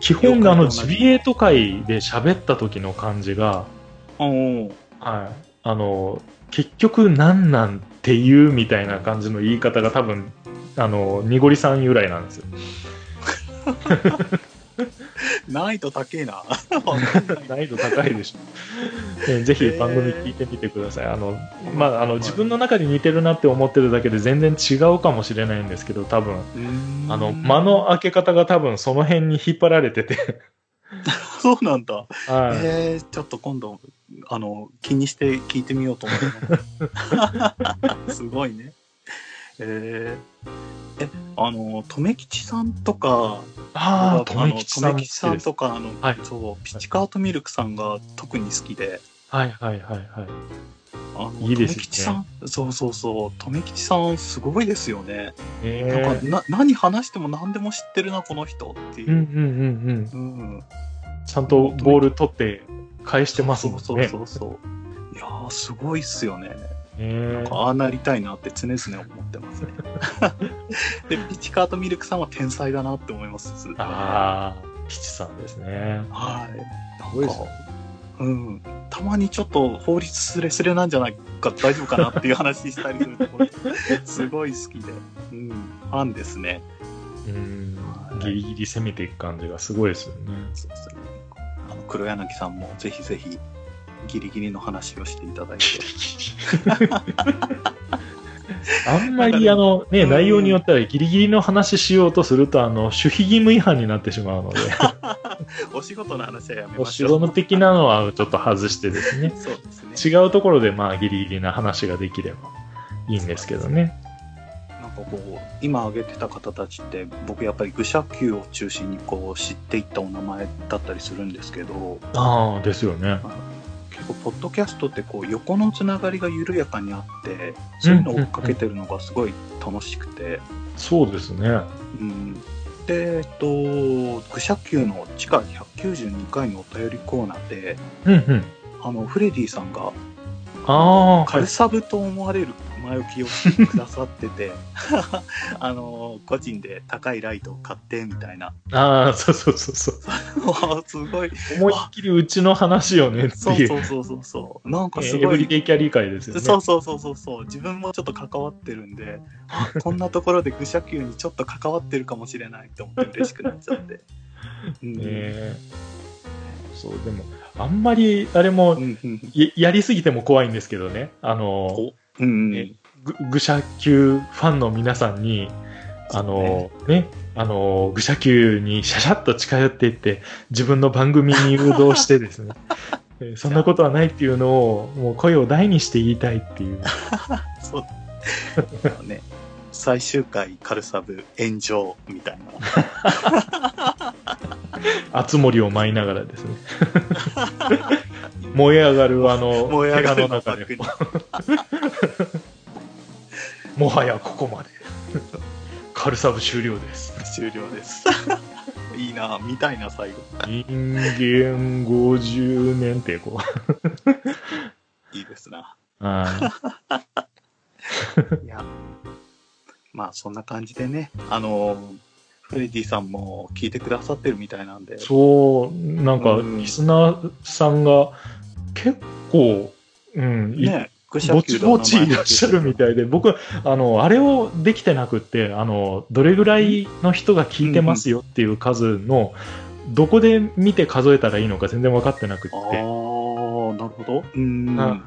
基本であの、ジビエート会で喋った時の感じが、はい。あの、結局何なんていうみたいな感じの言い方が多分、あの、にごりさん由来なんですよ。難易度高えな。難易度高いでしょ。えぜひ番組聞いてみてください。あの、まあ、あの、自分の中で似てるなって思ってるだけで全然違うかもしれないんですけど、多分、あの、間の開け方が多分その辺に引っ張られてて、そうなんだ。はい。えー、ちょっと今度、あの、気にして聞いてみようと思います。すごいね。えー、え、あの、留吉さんとか、ああ、きちさんも留吉さん。とか、あの、はいそう、ピチカートミルクさんが特に好きで、はいはいはいはい。あの、いいですよね留吉さん、そうそうそう、留吉さんすごいですよね。えなんか、な、何話しても何でも知ってるな、この人っていう。うんうんうんうん。うん。ちゃんとボール取って返してますもんね。そうそうそうそう。いやー、すごいっすよね。えああなりたいなって常々思ってますね。で、ピチカートミルクさんは天才だなって思います。ああ、ピチさんですね。はい。なんか、うん。たまにちょっと法律スレスレなんじゃないか、大丈夫かなっていう話したりするところ、すごい好きで、うん。ファンですね。うんはいギリギリ攻めていく感じがすごいですよね。そうですね。あの、黒柳さんもぜひぜひ、ギリギリの話をしていただいて。あんまりあのね、うん内容によってはギリギリの話しようとすると、あの、守秘義務違反になってしまうので、お仕事の話はやめお仕ましょう。事的なのはちょっと外してですね、そうですね。違うところでまあギリギリな話ができればいいんですけどね。なんかこう、今挙げてた方たちって、僕やっぱり愚者級を中心にこう知っていったお名前だったりするんですけど、ああ、ですよね。ポッドキャストってこう、横のつながりが緩やかにあって、そういうのを追っかけてるのがすごい楽しくて、そうですね。うん。で、えっと、愚者級の地下192回のお便りコーナーで、うんうん。あの、フレディさんが、カルサブと思われる前置きをくださってて、あの、個人で高いライトを買ってみたいな。ああ、そうそうそうそう。すごい。思いっきりうちの話よねっていう。そうそうそうそう。なんかえーエブリすごい。デイキャリー会ですよね。そうそうそうそうそう。自分もちょっと関わってるんで、あ こんなところで愚者級にちょっと関わってるかもしれないと思って嬉しくなっちゃって。うんえそう、でも、あんまり、あれもう、んうんややりすぎても怖いんですけどね。あの、おうんねぐ愚者級ファンの皆さんに、あの、ね、あの、愚者級にシャシャッと近寄っていって、自分の番組に誘導してですね、えーそんなことはないっていうのを、もう声を大にして言いたいっていう。そう。ね。最終回カルサブ炎上みたいな。熱森を舞いながらですね。燃え上がるあの、燃え上がの中で、もはやここまで。カルサブ終了です。終了です。いいな、見たいな、最後。人間50年ってこう。いいですな。はいや、まあそんな感じでね、あの、フレディさんも聞いてくださってるみたいなんで、そう、なんか、うんリスナーさんが結構、うん、いね、ぼちぼちいらっしゃるみたいで、僕、あの、あれをできてなくって、あの、どれぐらいの人が聞いてますよっていう数の、どこで見て数えたらいいのか全然分かってなくって。ああ、なるほど。うん。あ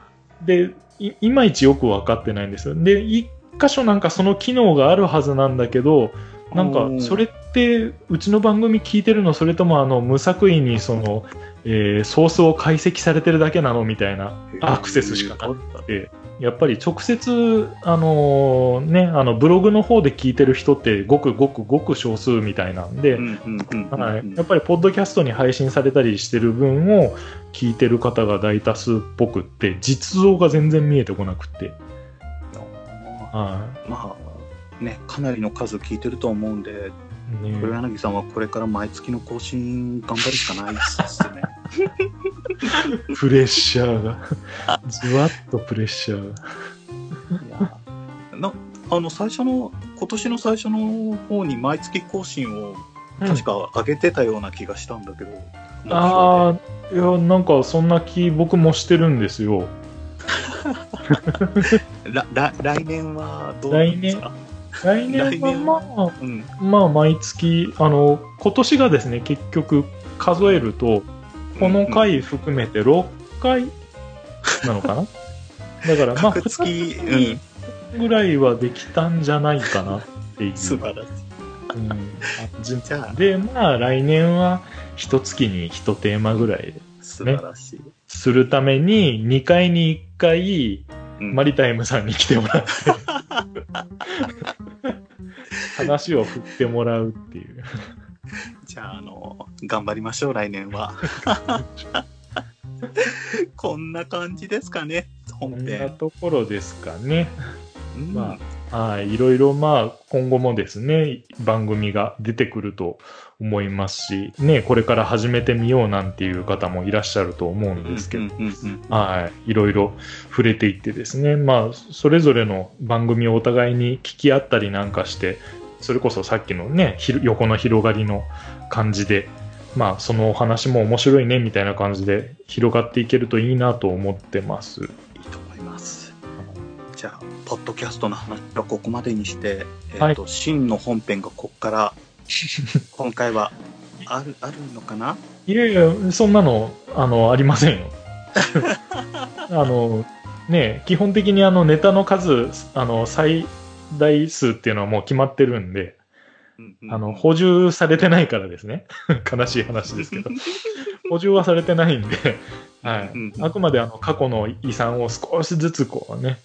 でい、いまいちよく分かってないんですよ。で、一箇所なんかその機能があるはずなんだけど、なんかそれってうちの番組聞いてるのそれともあの無作為にその、えーソースを解析されてるだけなのみたいなアクセスしかなくてやっぱり直接あのーねあのブログの方で聞いてる人ってごくごくごく少数みたいなんで、やっぱりポッドキャストに配信されたりしてる分を聞いてる方が大多数っぽくって実像が全然見えてこなくって、はまあ、ね、かなりの数聞いてると思うんで、いね黒柳さんはこれから毎月の更新頑張るしかないですね。プレッシャーが。じわっとプレッシャーが。なあの最初の今年の最初の方に毎月更新を確か上げてたような気がしたんだけど、ああいやなんかそんな気僕もしてるんですよ。らら来年はどうなんですか？来年？は来年まあうん。まあ毎月あの今年がですね結局数えるとこの回含めて6回なのかな？だからまあ各月、2うん、ぐらいはできたんじゃないかなっていう。素晴らしい。うん。あ。でまあ来年は一月に一テーマぐらい素晴らしい。するために2回に1回うん。マリタイムさんに来てもらって。話を振ってもらうっていう じゃあ、あの、頑張りましょう、来年は。こんな感じですかね、こんな本編。ところですかねうんまはい、いろいろまあ今後もですね、番組が出てくると思いますし、ね、これから始めてみようなんていう方もいらっしゃると思うんですけど、はい、いろいろ触れていってですね、まあそれぞれの番組をお互いに聞き合ったりなんかして、それこそさっきのね、横の広がりの感じで、まあそのお話も面白いねみたいな感じで広がっていけるといいなと思ってます。いいと思います。じゃあ、ポッドキャストの話はここまでにして、えっ、と、真の本編がここから、今回は、ある、あるのかな？いやいや、そんなの、あの、ありませんよ。あの、ね、基本的にあの、ネタの数、あの、最大数っていうのはもう決まってるんで、あの、補充されてないからですね。悲しい話ですけど。補充はされてないんで、はいうん。あくまであの、過去の遺産を少しずつこうね、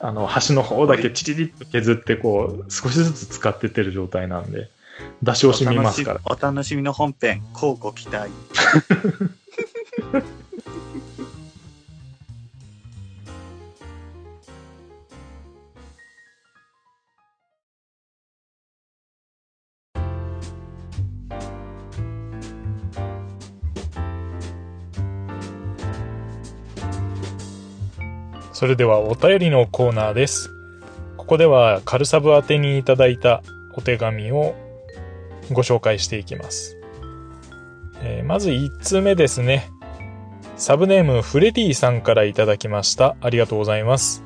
あの、端の方だけチリリッと削って、こう、少しずつ使ってってる状態なんで、出し惜しみますから。お楽しみの本編、乞うご期待。それではお便りのコーナーです。ここではカルサブ宛てにいただいたお手紙をご紹介していきます。えーまず1通目ですね。サブネームフレディさんからいただきました。ありがとうございます。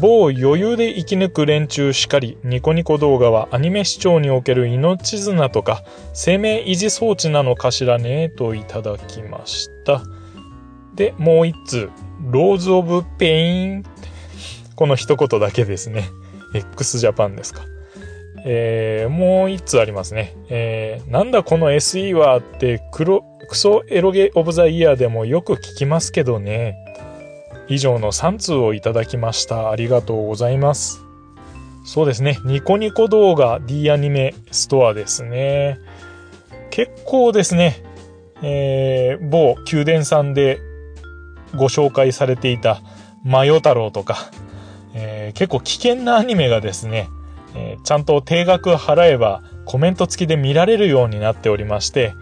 某余裕で生き抜く連中しかり、ニコニコ動画はアニメ視聴における命綱とか生命維持装置なのかしらね？といただきました。で、もう一通。 Rose of Pain。この一言だけですね。x ジャパンですか。えー、もう一通ありますね。えー、なんだこの SE はって黒、クソエロゲ・オブ・ザ・イヤーでもよく聞きますけどね。以上の3通をいただきました。ありがとうございます。そうですね。ニコニコ動画 D アニメストアですね。結構ですね、えー、某宮殿さんでご紹介されていたマヨ太郎とか、えー、結構危険なアニメがですね、えー、ちゃんと定額払えばコメント付きで見られるようになっておりまして、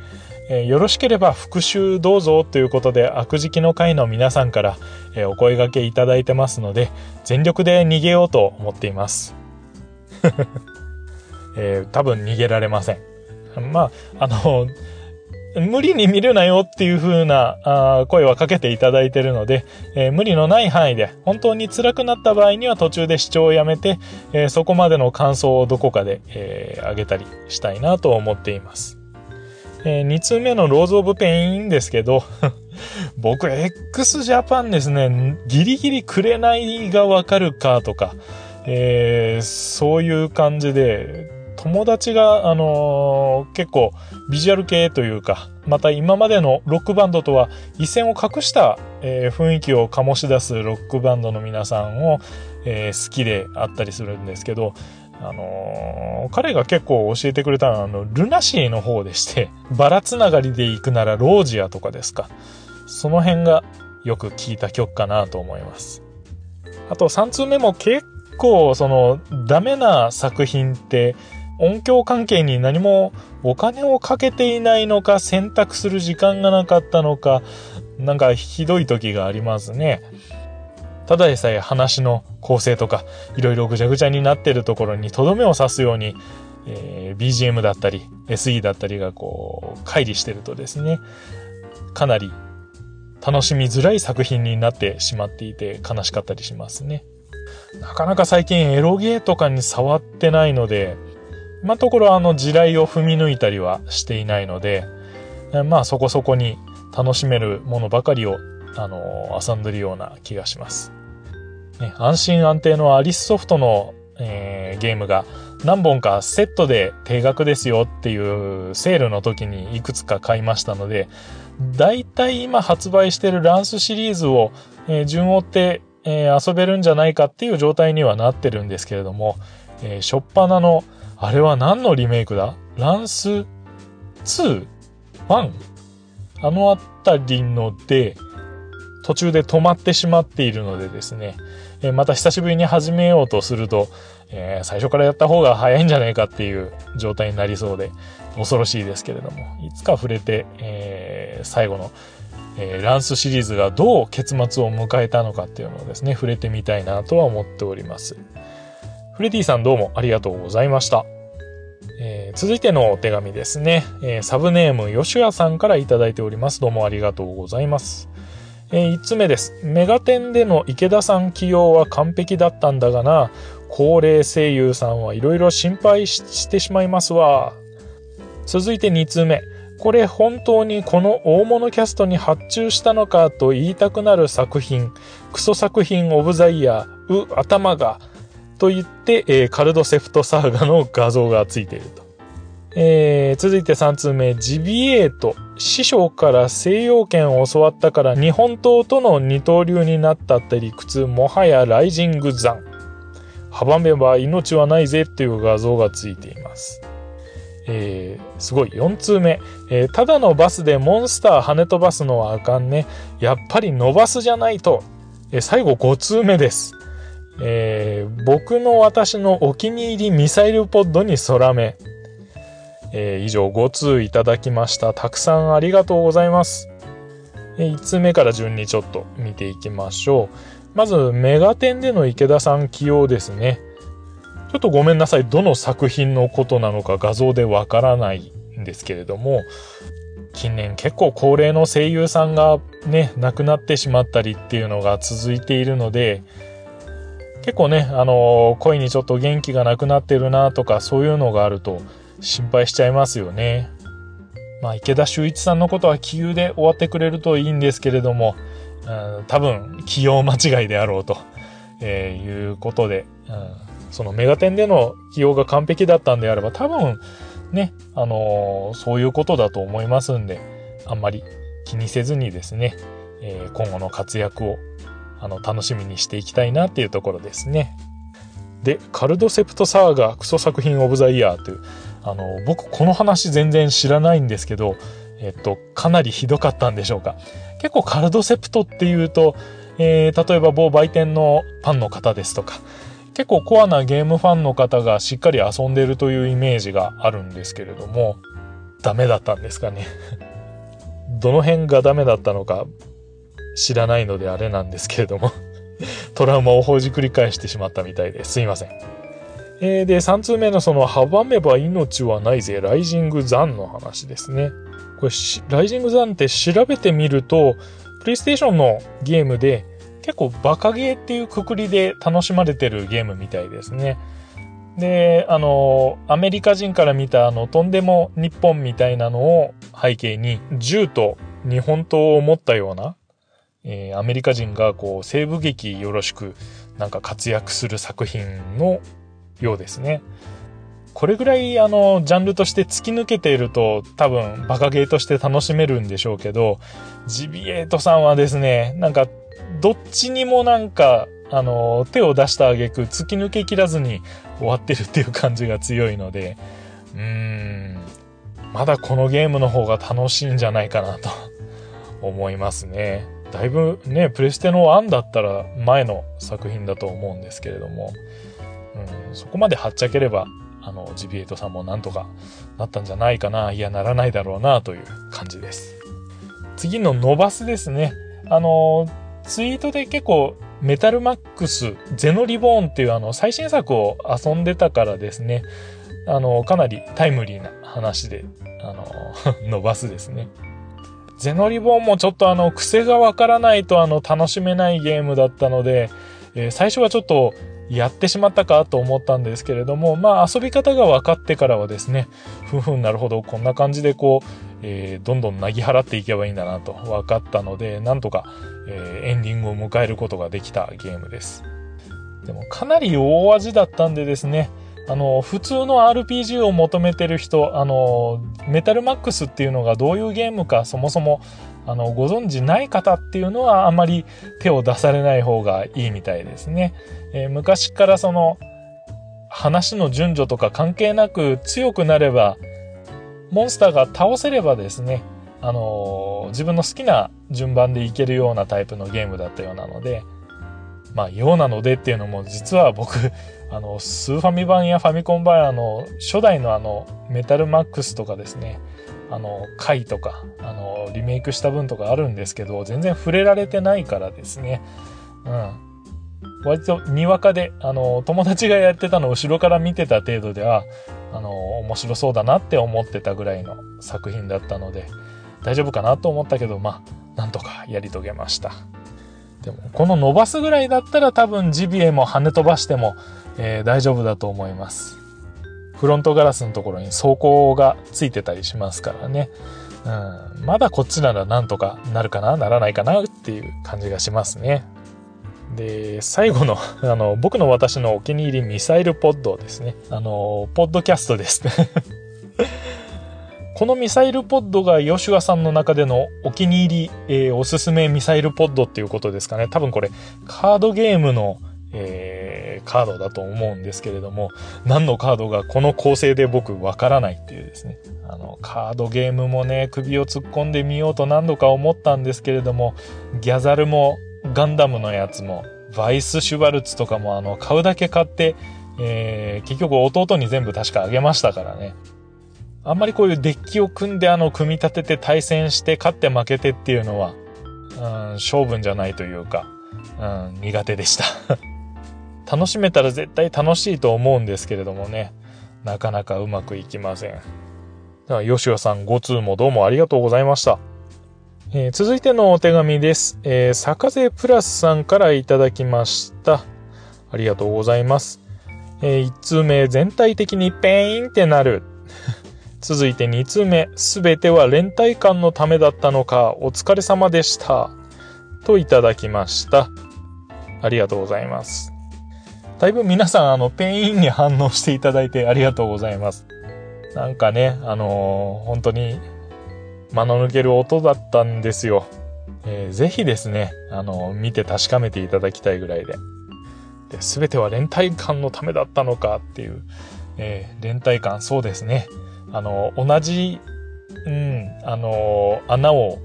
えー、よろしければ復習どうぞということで悪事記の会の皆さんから、え、お声掛けいただいてますので全力で逃げようと思っています、えー、多分逃げられません。まああの無理に見るなよっていう風な声はかけていただいてるので、えー、無理のない範囲で本当に辛くなった場合には途中で視聴をやめて、えー、そこまでの感想をどこかで、えー、げたりしたいなと思っています。え、2通目の Rose of Pain ですけど 僕、x ジャパンですね、ギリギリくれないがわかるかとか、えー、そういう感じで、友達が、あのー、結構ビジュアル系というか、また今までのロックバンドとは一線を隠した、えー、雰囲気を醸し出すロックバンドの皆さんを、えー、好きであったりするんですけど、あのー、彼が結構教えてくれたのは、あの、ルナシーの方でして、バラつながりで行くならロージアとかですか。その辺がよく聞いた曲かなと思います。あと3通目も結構、その、ダメな作品って、音響関係に何もお金をかけていないのか、選択する時間がなかったのか、なんかひどい時がありますね。ただでさえ話の構成とか、いろいろぐちゃぐちゃになってるところにとどめを刺すように、えー、BGM だったり、SE だったりがこう、乖離してるとですね、かなり楽しみづらい作品になってしまっていて悲しかったりしますね。なかなか最近エロゲーとかに触ってないので、今のところあの地雷を踏み抜いたりはしていないので、まあそこそこに楽しめるものばかりをあの、遊んでるような気がします。ね、安心安定のアリスソフトの、えー、ゲームが何本かセットで定額ですよっていうセールの時にいくつか買いましたので、だいたい今発売してるランスシリーズを、えー、順を追って、えー、遊べるんじゃないかっていう状態にはなってるんですけれども、えー、初っ端の、あれは何のリメイクだ？ランス 2?1? あのあたりので、途中で止まってしまっているのでですね、えまた久しぶりに始めようとすると、えー、最初からやった方が早いんじゃないかっていう状態になりそうで、恐ろしいですけれども、いつか触れて、えー、最後の、えー、ランスシリーズがどう結末を迎えたのかっていうのをですね、触れてみたいなとは思っております。フレディさんどうもありがとうございました。えー、続いてのお手紙ですね、えー、サブネームヨシュアさんからいただいております。どうもありがとうございます。えー、5つ目です。メガテンでの池田さん起用は完璧だったんだがな、高齢声優さんはいろいろ心配してしまいますわ。続いて2つ目。これ本当にこの大物キャストに発注したのかと言いたくなる作品、クソ作品オブザイヤー、う、頭が、と言って、えー、カルドセフトサーガの画像がついていると。えー、続いて3通目、ジビエート。師匠から西洋圏を教わったから日本刀との二刀流になったって理屈、もはやライジング山。阻めば命はないぜっていう画像がついています。えー、すごい。4通目。えー、ただのバスでモンスター跳ね飛ばすのはあかんね。やっぱり伸ばすじゃないと。えー、最後5通目です。えー、僕の私のお気に入りミサイルポッドに空目。えー、以上5通いただきました。たくさんありがとうございます。えー、1通目から順にちょっと見ていきましょう。まず、メガテンでの池田さん起用ですね。ちょっとごめんなさい。どの作品のことなのか画像でわからないんですけれども、近年結構高齢の声優さんがね、亡くなってしまったりっていうのが続いているので、結構ね、あのー、声にちょっと元気がなくなってるなとか、そういうのがあると、心配しちゃいますよね。まあ、池田修一さんのことは気憂で終わってくれるといいんですけれども、うん、多分、起用間違いであろうと、えー、いうことで、うん、そのメガテンでの起用が完璧だったんであれば、多分、ね、あのー、そういうことだと思いますんで、あんまり気にせずにですね、えー、今後の活躍を、あの、楽しみにしていきたいなっていうところですね。で、カルドセプトサーガクソ作品オブザイヤーという、あの、僕この話全然知らないんですけど、えっと、かなりひどかったんでしょうか。結構カルドセプトっていうと、えー、例えば某売店のファンの方ですとか、結構コアなゲームファンの方がしっかり遊んでるというイメージがあるんですけれども、ダメだったんですかね。どの辺がダメだったのか知らないのであれなんですけれども トラウマをほじくり返してしまったみたいですいません。えー、で、3通目のその、阻めば命はないぜ、ライジングザンの話ですね。これ、ライジングザンって調べてみると、プレイステーションのゲームで、結構バカゲーっていうくくりで楽しまれてるゲームみたいですね。で、あの、アメリカ人から見たあの、とんでも日本みたいなのを背景に、銃と日本刀を持ったような、えー、アメリカ人がこう、西部劇よろしくなんか活躍する作品のようですね。これぐらいあの、ジャンルとして突き抜けていると多分バカゲーとして楽しめるんでしょうけど、ジビエートさんはですね、なんかどっちにもなんか、あの、手を出した挙句突き抜け切らずに終わってるっていう感じが強いので、うーん、まだこのゲームの方が楽しいんじゃないかなと思いますね。だいぶね、プレステの1だったら前の作品だと思うんですけれども、うん、そこまではっちゃければ、あの、ジビエイトさんもなんとかなったんじゃないかな、いや、ならないだろうな、という感じです。次のノバスですね。あの、ツイートで結構メタルマックス、ゼノリボーンっていうあの最新作を遊んでたからですね、あの、かなりタイムリーな話で、あの、伸ばすですね。ゼノリボンもちょっとあの、癖がわからないとあの、楽しめないゲームだったので、えー、最初はちょっとやってしまったかと思ったんですけれども、まあ遊び方が分かってからはですね、ふんふんなるほど、こんな感じでこう、えー、どんどんなぎ払っていけばいいんだなと分かったので、なんとか、えー、エンディングを迎えることができたゲームです。でもかなり大味だったんでですね、あの、普通の RPG を求めてる人、あの、メタルマックスっていうのがどういうゲームかそもそも、あの、ご存知ない方っていうのはあまり手を出されない方がいいみたいですね。えー、昔からその、話の順序とか関係なく強くなれば、モンスターが倒せればですね、あの、自分の好きな順番でいけるようなタイプのゲームだったようなので、まあ、ようなのでっていうのも実は僕、あの、スーファミ版やファミコン版あの、初代のあの、メタルマックスとかですね、あの、回とか、あの、リメイクした分とかあるんですけど、全然触れられてないからですね、うん。割とにわかで、あの、友達がやってたのを後ろから見てた程度では、あの、面白そうだなって思ってたぐらいの作品だったので、大丈夫かなと思ったけど、まあ、なんとかやり遂げました。でも、この伸ばすぐらいだったら多分ジビエも跳ね飛ばしても、えー、大丈夫だと思います。フロントガラスのところに走行がついてたりしますからね。うん、まだこっちならなんとかなるかなならないかなっていう感じがしますね。で、最後の、あの、僕の私のお気に入りミサイルポッドですね。あの、ポッドキャストです このミサイルポッドがヨシュアさんの中でのお気に入り、えー、おすすめミサイルポッドっていうことですかね。多分これ、カードゲームの、えー、カードだと思うんですけれども、何のカードがこの構成で僕わからないっていうですね。あの、カードゲームもね、首を突っ込んでみようと何度か思ったんですけれども、ギャザルもガンダムのやつも、バイス・シュバルツとかもあの、買うだけ買って、えー、結局弟に全部確かあげましたからね。あんまりこういうデッキを組んであの、組み立てて対戦して勝って負けてっていうのは、うん、勝負じゃないというか、うん、苦手でした 楽しめたら絶対楽しいと思うんですけれどもね、なかなかうまくいきません。では、吉尾さん、ご通もどうもありがとうございました。えー、続いてのお手紙です。えー、坂瀬プラスさんからいただきました。ありがとうございます。えー、1通目、全体的にペーンってなる。続いて2通目、すべては連帯感のためだったのか、お疲れ様でした。といただきました。ありがとうございます。だいぶ皆さん、あの、ペインに反応していただいてありがとうございます。なんかね、あのー、本当に間の抜ける音だったんですよ。えー、ぜひですね、あの、見て確かめていただきたいぐらいで。で、すべては連帯感のためだったのかっていう、えー連帯感、そうですね。あの、同じ、うん、あの、穴を、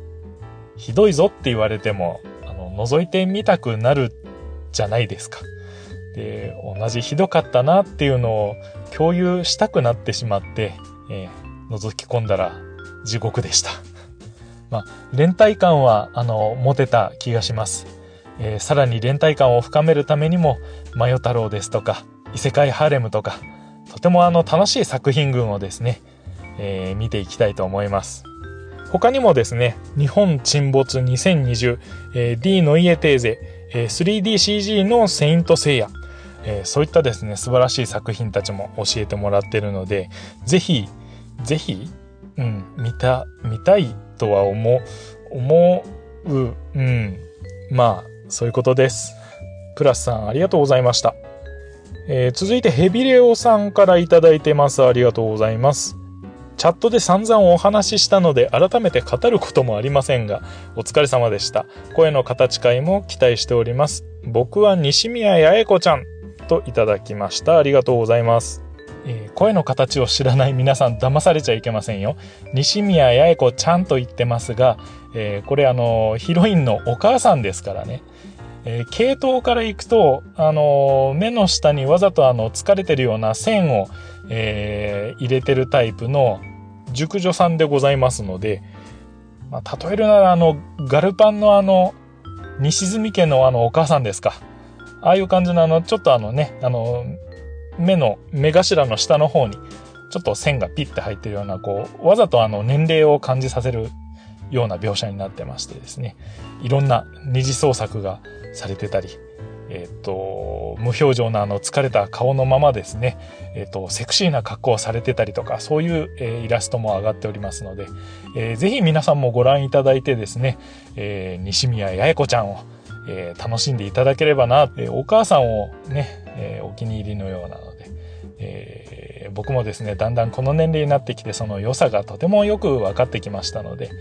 ひどいぞって言われても、あの、覗いてみたくなるじゃないですか。で、同じひどかったなっていうのを共有したくなってしまって、えー覗き込んだら地獄でした。まあ、連帯感は、あの、持てた気がします。えーさらに連帯感を深めるためにも、マヨ太郎ですとか、異世界ハーレムとか、とてもあの楽しい作品群をですね、えー見ていきたいと思います。他にもですね、日本沈没2020、えー D のイエテーゼ、えー 3DCG のセイントセイヤ、えーそういったですね、素晴らしい作品たちも教えてもらってるので、ぜひ、ぜひ、うん、見た、見たいとは思う、思う、うん、まあ、そういうことです。プラスさん、ありがとうございました。えー続いてヘビレオさんからいいてます。ありがとうございます。チャットで散々お話ししたので改めて語ることもありませんが、お疲れ様でした。声の形会も期待しております。僕は西宮八重子ちゃんといただきました。ありがとうございます。えー声の形を知らない皆さん騙されちゃいけませんよ。西宮八重子ちゃんと言ってますが、えーこれあの、ヒロインのお母さんですからね。えー系統からいくと、あのー目の下にわざとあの、疲れてるような線を、えー入れてるタイプの熟女さんでございますので、まあ、例えるならあの、ガルパンのあの、西住家のあの、お母さんですか。ああいう感じのあの、ちょっとあのね、あの、目の、目頭の下の方に、ちょっと線がピッて入ってるような、こう、わざとあの、年齢を感じさせるような描写になってましてですね、いろんな二次創作がされてたり、えっ、と、無表情なあの疲れた顔のままですね、えっ、と、セクシーな格好をされてたりとか、そういう、えーイラストも上がっておりますので、えーぜひ皆さんもご覧いただいてですね、え西宮八重子ちゃんを、えー楽しんでいただければな、えーお母さんをね、えーお気に入りのようなので、えー僕もですね、だんだんこの年齢になってきて、その良さがとてもよく分かってきましたので、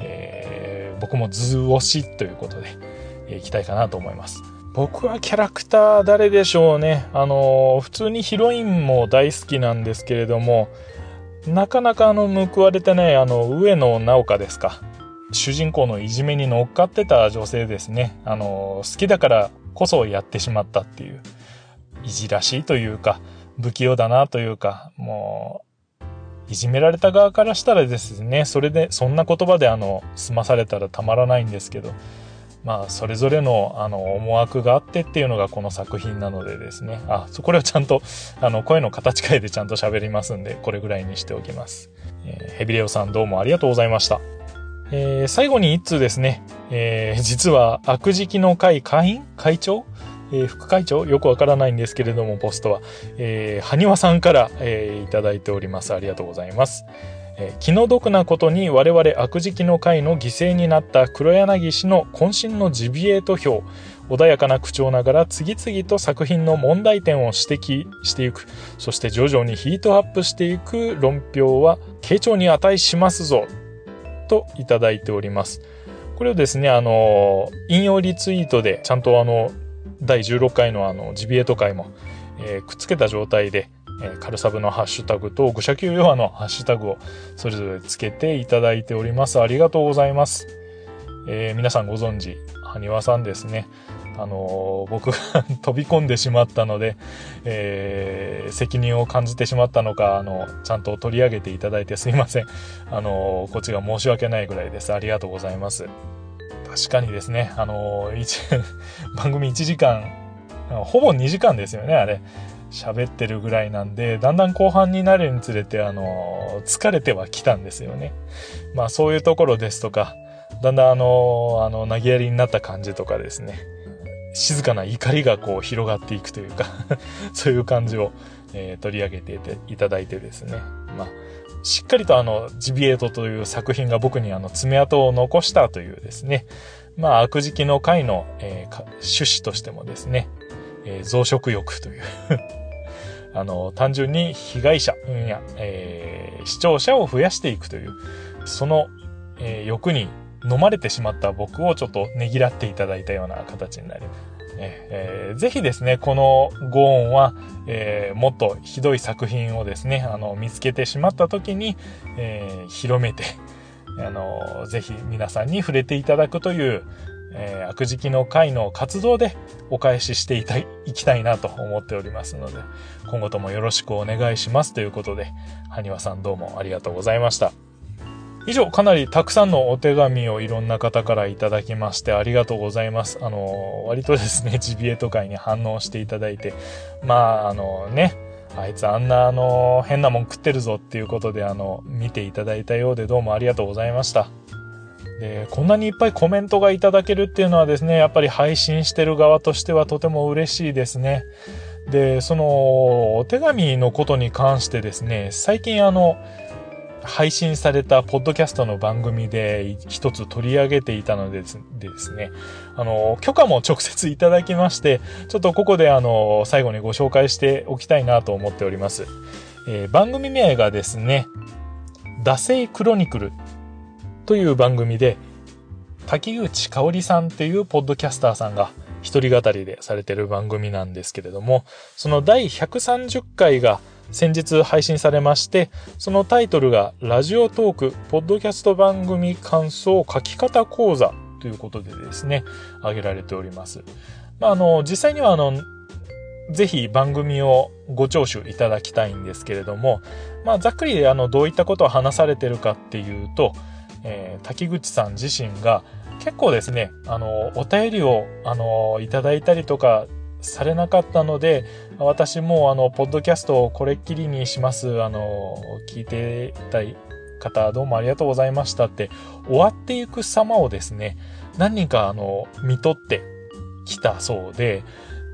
えー僕も図推しということで、えーいきたいかなと思います。僕はキャラクター誰でしょうね。あのー普通にヒロインも大好きなんですけれども、なかなかあの、報われてない、あの、上野直香ですか。主人公のいじめに乗っかってた女性ですね。あの好きだからこそやってしまったっていう、いじらしいというか、不器用だなというか、もう、いじめられた側からしたらですね、それで、そんな言葉であの、済まされたらたまらないんですけど、まあ、それぞれの、あの、思惑があってっていうのがこの作品なのでですね。あ、そこれはちゃんと、あの、声の形変えてちゃんと喋りますんで、これぐらいにしておきます。えーヘビレオさんどうもありがとうございました。えー最後に一通ですね。えー実は、悪事記の会会員？会長？えー副会長？よくわからないんですけれども、ポストは。えー、はにわさんから、えーいただいております。ありがとうございます。えー気の毒なことに我々悪事記の会の犠牲になった黒柳氏の渾身のジビエ投票穏やかな口調ながら次々と作品の問題点を指摘していくそして徐々にヒートアップしていく論評は傾聴に値しますぞといただいておりますこれをですねあの引用リツイートでちゃんとあの第16回のあのジビエト会も、えーくっつけた状態でえーカルサブのハッシュタグと愚者級ヨアのハッシュタグをそれぞれつけていただいております。ありがとうございます。えー皆さんご存知、埴輪さんですね。あの僕が飛び込んでしまったので、えー責任を感じてしまったのか、あの、ちゃんと取り上げていただいてすいません。あのこっちが申し訳ないぐらいです。ありがとうございます。確かにですね、あのー一 番組1時間、ほぼ2時間ですよね、あれ。喋ってるぐらいなんで、だんだん後半になるにつれて、あの、疲れてはきたんですよね。まあそういうところですとか、だんだんあの、あの、投げやりになった感じとかですね、静かな怒りがこう広がっていくというか、そういう感じを、えー取り上げていていただいてですね、まあ、しっかりとあの、ジビエートという作品が僕にあの、爪痕を残したというですね、まあ、悪事記の回の、えー趣旨としてもですね、えー増殖欲という あの、単純に被害者、や、えー視聴者を増やしていくという、その、え欲に飲まれてしまった僕をちょっとねぎらっていただいたような形になりえーぜひですね、このご音は、えーもっとひどい作品をですね、あの、見つけてしまった時に、えー広めて、あの、ぜひ皆さんに触れていただくという、えー悪事記の会の活動でお返ししていたいいきたいなと思っておりますので、今後ともよろしくお願いしますということで、はにわさんどうもありがとうございました。以上、かなりたくさんのお手紙をいろんな方からいただきましてありがとうございます。あの、割とですね、ジビエト会に反応していただいて、まあ、あのね、あいつあんなあの、変なもん食ってるぞっていうことであの、見ていただいたようでどうもありがとうございました。で、こんなにいっぱいコメントがいただけるっていうのはですね、やっぱり配信してる側としてはとても嬉しいですね。で、その、お手紙のことに関してですね、最近あの、配信されたポッドキャストの番組で一つ取り上げていたのでですね、あの、許可も直接いただきまして、ちょっとここであの、最後にご紹介しておきたいなと思っております。えー番組名がですね、惰性クロニクルという番組で、滝口香織さんっていうポッドキャスターさんが一人語りでされてる番組なんですけれども、その第130回が先日配信されまして、そのタイトルがラジオトーク、ポッドキャスト番組感想書き方講座ということでですね、挙げられております。まあ、あの、実際にはあの、ぜひ番組をご聴取いただきたいんですけれども、まあ、ざっくりあの、どういったことを話されてるかっていうと、えー滝口さん自身が結構ですね、あの、お便りを、あの、いただいたりとかされなかったので、私もあの、ポッドキャストをこれっきりにします。あの、聞いていたい方、どうもありがとうございましたって、終わっていく様をですね、何人かあの、見とってきたそうで、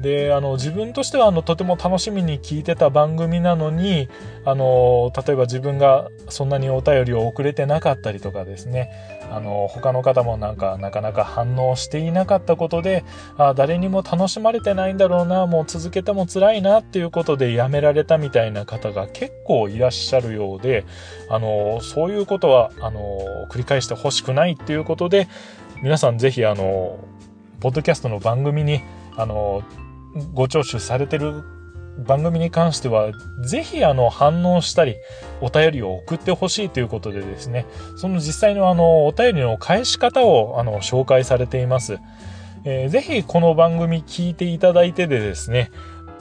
で、あの、自分としては、あの、とても楽しみに聞いてた番組なのに、あの、例えば自分がそんなにお便りを送れてなかったりとかですね、あの、他の方もなんか、なかなか反応していなかったことで、あ誰にも楽しまれてないんだろうな、もう続けても辛いなっていうことでやめられたみたいな方が結構いらっしゃるようで、あの、そういうことは、あの、繰り返してほしくないっていうことで、皆さんぜひ、あの、ポッドキャストの番組に、あの、ご聴取されてる番組に関しては、ぜひあの反応したり、お便りを送ってほしいということでですね、その実際のあのお便りの返し方をあの紹介されています。えぜひこの番組聞いていただいてでですね、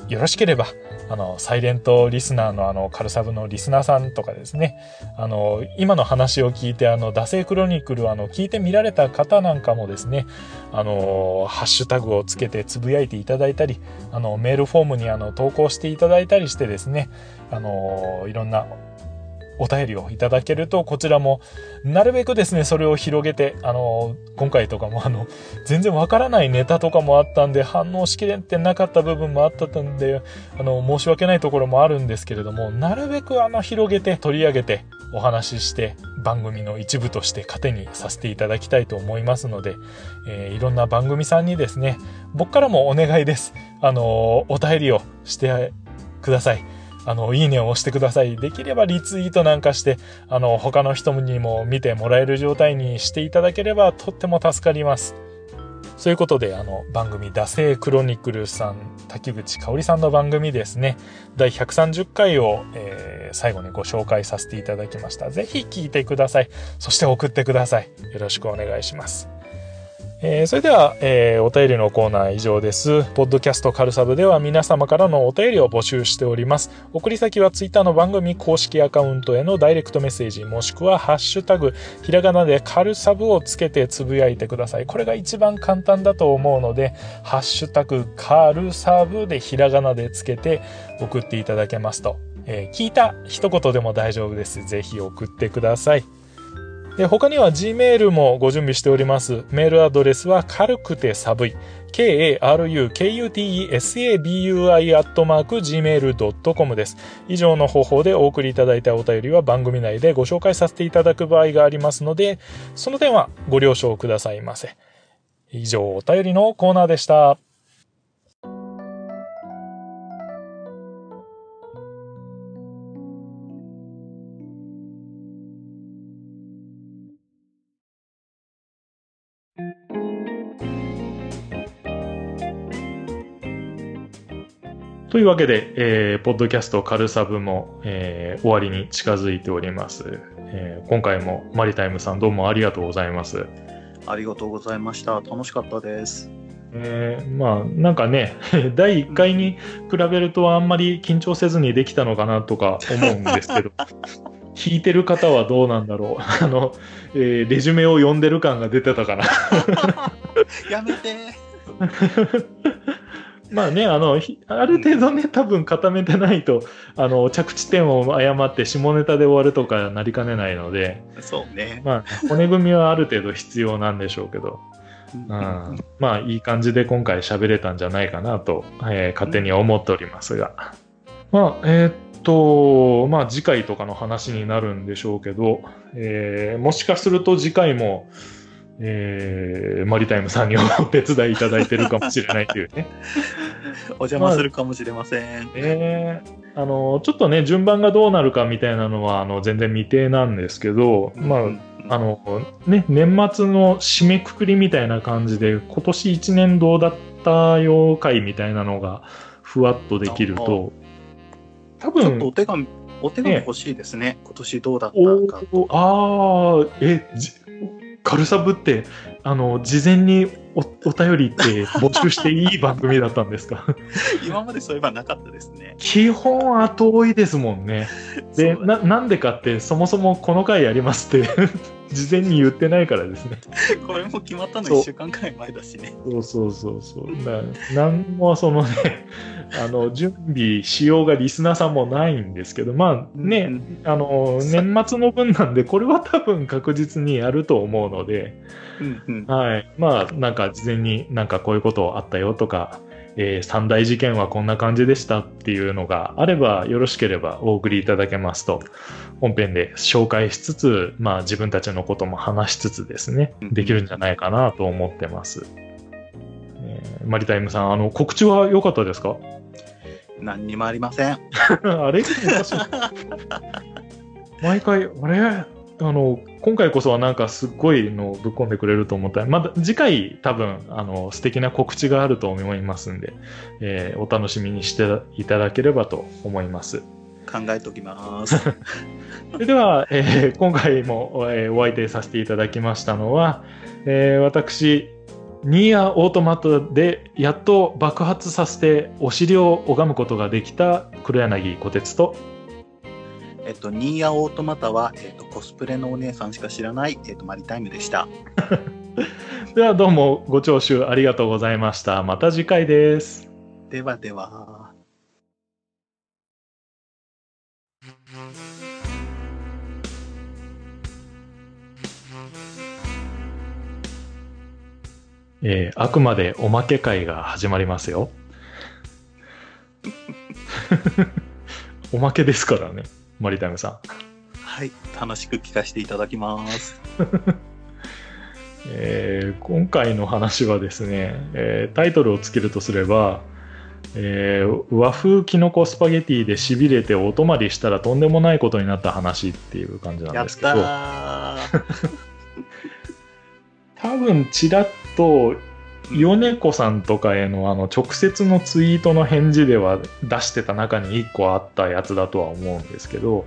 よろしければ、あの、サイレントリスナーのあの、カルサブのリスナーさんとかですね、あの、今の話を聞いて、あの、惰性クロニクルあの、聞いてみられた方なんかもですね、あの、ハッシュタグをつけてつぶやいていただいたり、あの、メールフォームにあの、投稿していただいたりしてですね、あの、いろんなお便りをいただけると、こちらも、なるべくですね、それを広げて、あの、今回とかもあの、全然わからないネタとかもあったんで、反応しきれてなかった部分もあったんで、あの、申し訳ないところもあるんですけれども、なるべくあの、広げて、取り上げて、お話しして、番組の一部として糧にさせていただきたいと思いますので、えーいろんな番組さんにですね、僕からもお願いです。あの、お便りをしてください。あの、いいねを押してください。できればリツイートなんかして、あの、他の人にも見てもらえる状態にしていただければとっても助かります。そういうことで、あの、番組、惰性クロニクルさん、滝口香織さんの番組ですね、第130回を、えー最後にご紹介させていただきました。ぜひ聞いてください。そして送ってください。よろしくお願いします。えーそれでは、えーお便りのコーナー以上です。ポッドキャストカルサブでは皆様からのお便りを募集しております。送り先はツイッターの番組公式アカウントへのダイレクトメッセージ、もしくはハッシュタグ、ひらがなでカルサブをつけてつぶやいてください。これが一番簡単だと思うので、ハッシュタグカルサブでひらがなでつけて送っていただけますと、えー聞いた一言でも大丈夫です。ぜひ送ってください。で他には Gmail もご準備しております。メールアドレスは軽くて寒い。k-a-r-u-k-u-t-e-s-a-b-u-i アットマーク gmail.com です。以上の方法でお送りいただいたお便りは番組内でご紹介させていただく場合がありますので、その点はご了承くださいませ。以上、お便りのコーナーでした。というわけで、えー、ポッドキャストカルサブも、えー、終わりに近づいております、えー今回もマリタイムさんどうもありがとうございます。ありがとうございました。楽しかったです。えーまあなんかね 第1回に比べるとあんまり緊張せずにできたのかなとか思うんですけど 弾いてる方はどうなんだろう あの、えーレジュメを読んでる感が出てたかなやめて。まあねあのひある程度ね多分固めてないとあの着地点を誤って下ネタで終わるとかなりかねないのでそうね。まあ骨組みはある程度必要なんでしょうけど。うん、まあいい感じで今回喋れたんじゃないかなと、えー勝手に思っておりますが。まあ、えーっと、まあ次回とかの話になるんでしょうけど、えーもしかすると次回も、えーマリタイムさんにお手伝いいただいてるかもしれないというね。お邪魔するかもしれません。えーあの、ちょっとね、順番がどうなるかみたいなのは、あの、全然未定なんですけど、まあ、あの、ね、年末の締めくくりみたいな感じで、今年1年どうだったよ会みたいなのが、ふわっとできると、多ちょっと分、お手紙、お手紙欲しいですね。今年どうだったおか。ーああ、え、じカルサブって、あの、事前におお便りって募集していい番組だったんですか？今までそういえばなかったですね。基本後追いですもんね。でな、なんでかって、そもそもこの回やりますって、事前に言ってないからですね。これも決まったのそう1週間くらい前だしね。そうそうそうそう。だなんもそのね、あの、準備しようがリスナーさんもないんですけど、まあね、うんあの、年末の分なんで、これは多分確実にやると思うので、うんうんはい。まあ、なんか事前になんかこういうことあったよとか、えー三大事件はこんな感じでしたっていうのがあれば、よろしければお送りいただけますと、本編で紹介しつつ、まあ自分たちのことも話しつつですねうん、できるんじゃないかなと思ってます。えーマリタイムさん、あの、告知は良かったですか？何にもありません。あれ？毎回、あれ？あの、今回こそはなんかすっごいのをぶっ込んでくれると思ったら、まだ次回多分、あの、素敵な告知があると思いますんで、えーお楽しみにしていただければと思います。考えときます。そ れでは、えー今回も、えーお相手させていただきましたのは、えー私、ニーアオートマトでやっと爆発させてお尻を拝むことができた黒柳小鉄と、えっと、ニーヤオートマタは、えっと、コスプレのお姉さんしか知らない、えっと、マリタイムでした。ではどうもご聴取ありがとうございました。また次回です。ではでは。えーあくまでおまけ会が始まりますよ。おまけですからね、マリタイムさん。はい。楽しく聞かせていただきます。えー今回の話はですね、えータイトルをつけるとすれば、えー和風きのこスパゲティでしびれてお泊まりしたらとんでもないことになった話っていう感じなんですけど、たー。多分ちらっと米子さんとかへのあの直接のツイートの返事では出してた中に1個あったやつだとは思うんですけど、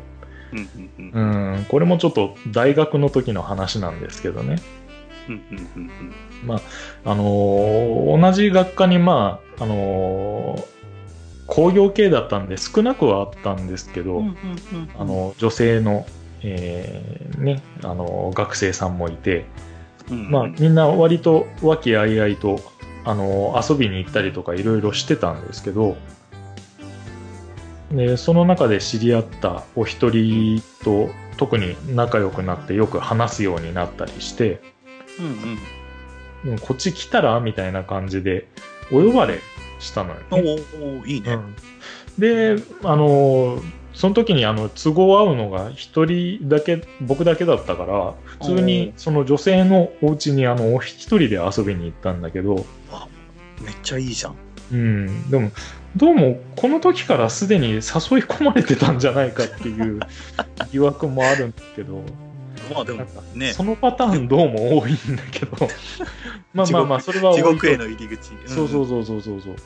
うんこれもちょっと大学の時の話なんですけどね。うんうんうんあのー同じ学科にまあ、あのー工業系だったんで少なくはあったんですけど、あの女性の、えーね、あの学生さんもいて、うんまあ、みんな割と和気あいあいと、あの遊びに行ったりとかいろいろしてたんですけど、でその中で知り合ったお一人と特に仲良くなってよく話すようになったりして、うんうんうんこっち来たらみたいな感じでお呼ばれしたのよ、おね。ーいいね。うんで、あのその時にあの都合合うのが一人だけ僕だけだったから普通にその女性のお家にあの一人で遊びに行ったんだけど、めっちゃいいじゃん。うん、でもどうもこの時からすでに誘い込まれてたんじゃないかっていう 疑惑もあるんだけどまあでもね、そのパターンどうも多いんだけど まあまあまあそれは地獄への入り口。そうそうそうそうそうそう。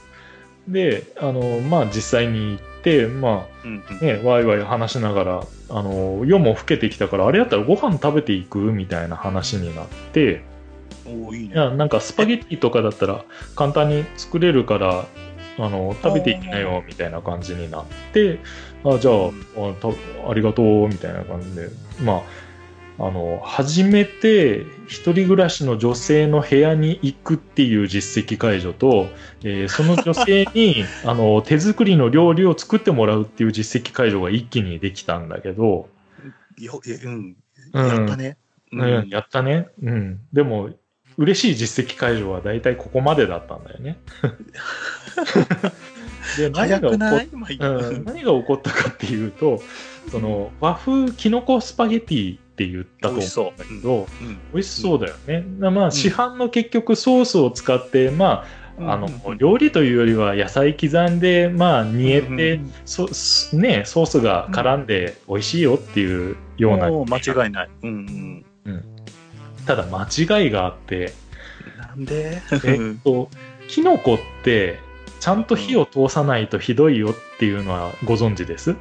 で、あの、まあ実際に行って、まうんうん。あね、ワイワイ話しながら、あの、夜も更けてきたから、あれやったらご飯食べていくみたいな話になって、おーいいね。なんかスパゲッティとかだったら簡単に作れるから、あの、食べていきなよみたいな感じになって、あ、じゃあ、あたありがとうみたいな感じで、まあ、あの、初めて一人暮らしの女性の部屋に行くっていう実績解除と、えーその女性に、あの、手作りの料理を作ってもらうっていう実績解除が一気にできたんだけど、よえうん。うんやったね。うん、やったね。うん。でも、嬉しい実績解除は大体ここまでだったんだよね。で何が起こうん、何が起こったかっていうと、その和風きのこスパゲティって言ったと思うんだけど、う。ん。美味しそうだよね。まあ、市販の結局ソースを使って、まあ、あのうんうん。うん料理というよりは野菜刻んで、まあ、煮えて、うんうんそすね、ソースが絡んで美味しいよっていうような、間違いない。うんただ間違いがあって、うん。なんで？えっと、キノコって、ちゃんと火を通さないとひどいよっていうのはご存知です？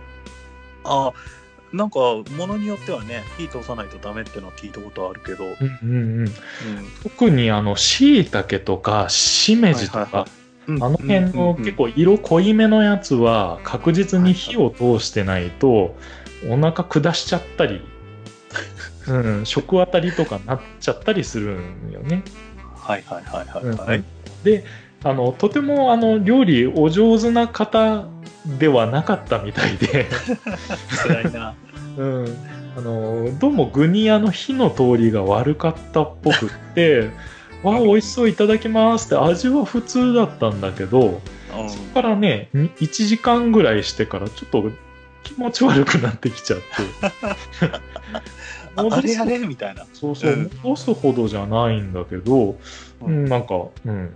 あなんか、ものによってはね、火通さないとダメってのは聞いたことあるけど、うんうんうん。うん特にあの、椎茸とか、しめじとかはいはいは、うんあの辺の結構色濃いめのやつは確実に火を通してないとお腹下しちゃったり、うん、食当たりとかなっちゃったりするんよね。はいはいはいはいうんはい。であのとてもあの料理お上手な方ではなかったみたいで、辛いな。うん、あのどうも具にあの火の通りが悪かったっぽくって「わあ美味しそういただきます」って味は普通だったんだけどうん。そこからねに1時間ぐらいしてからちょっと気持ち悪くなってきちゃって。あ あれあれみたいな。そうそううん。戻すほどじゃないんだけど、ううんん、なんかうん。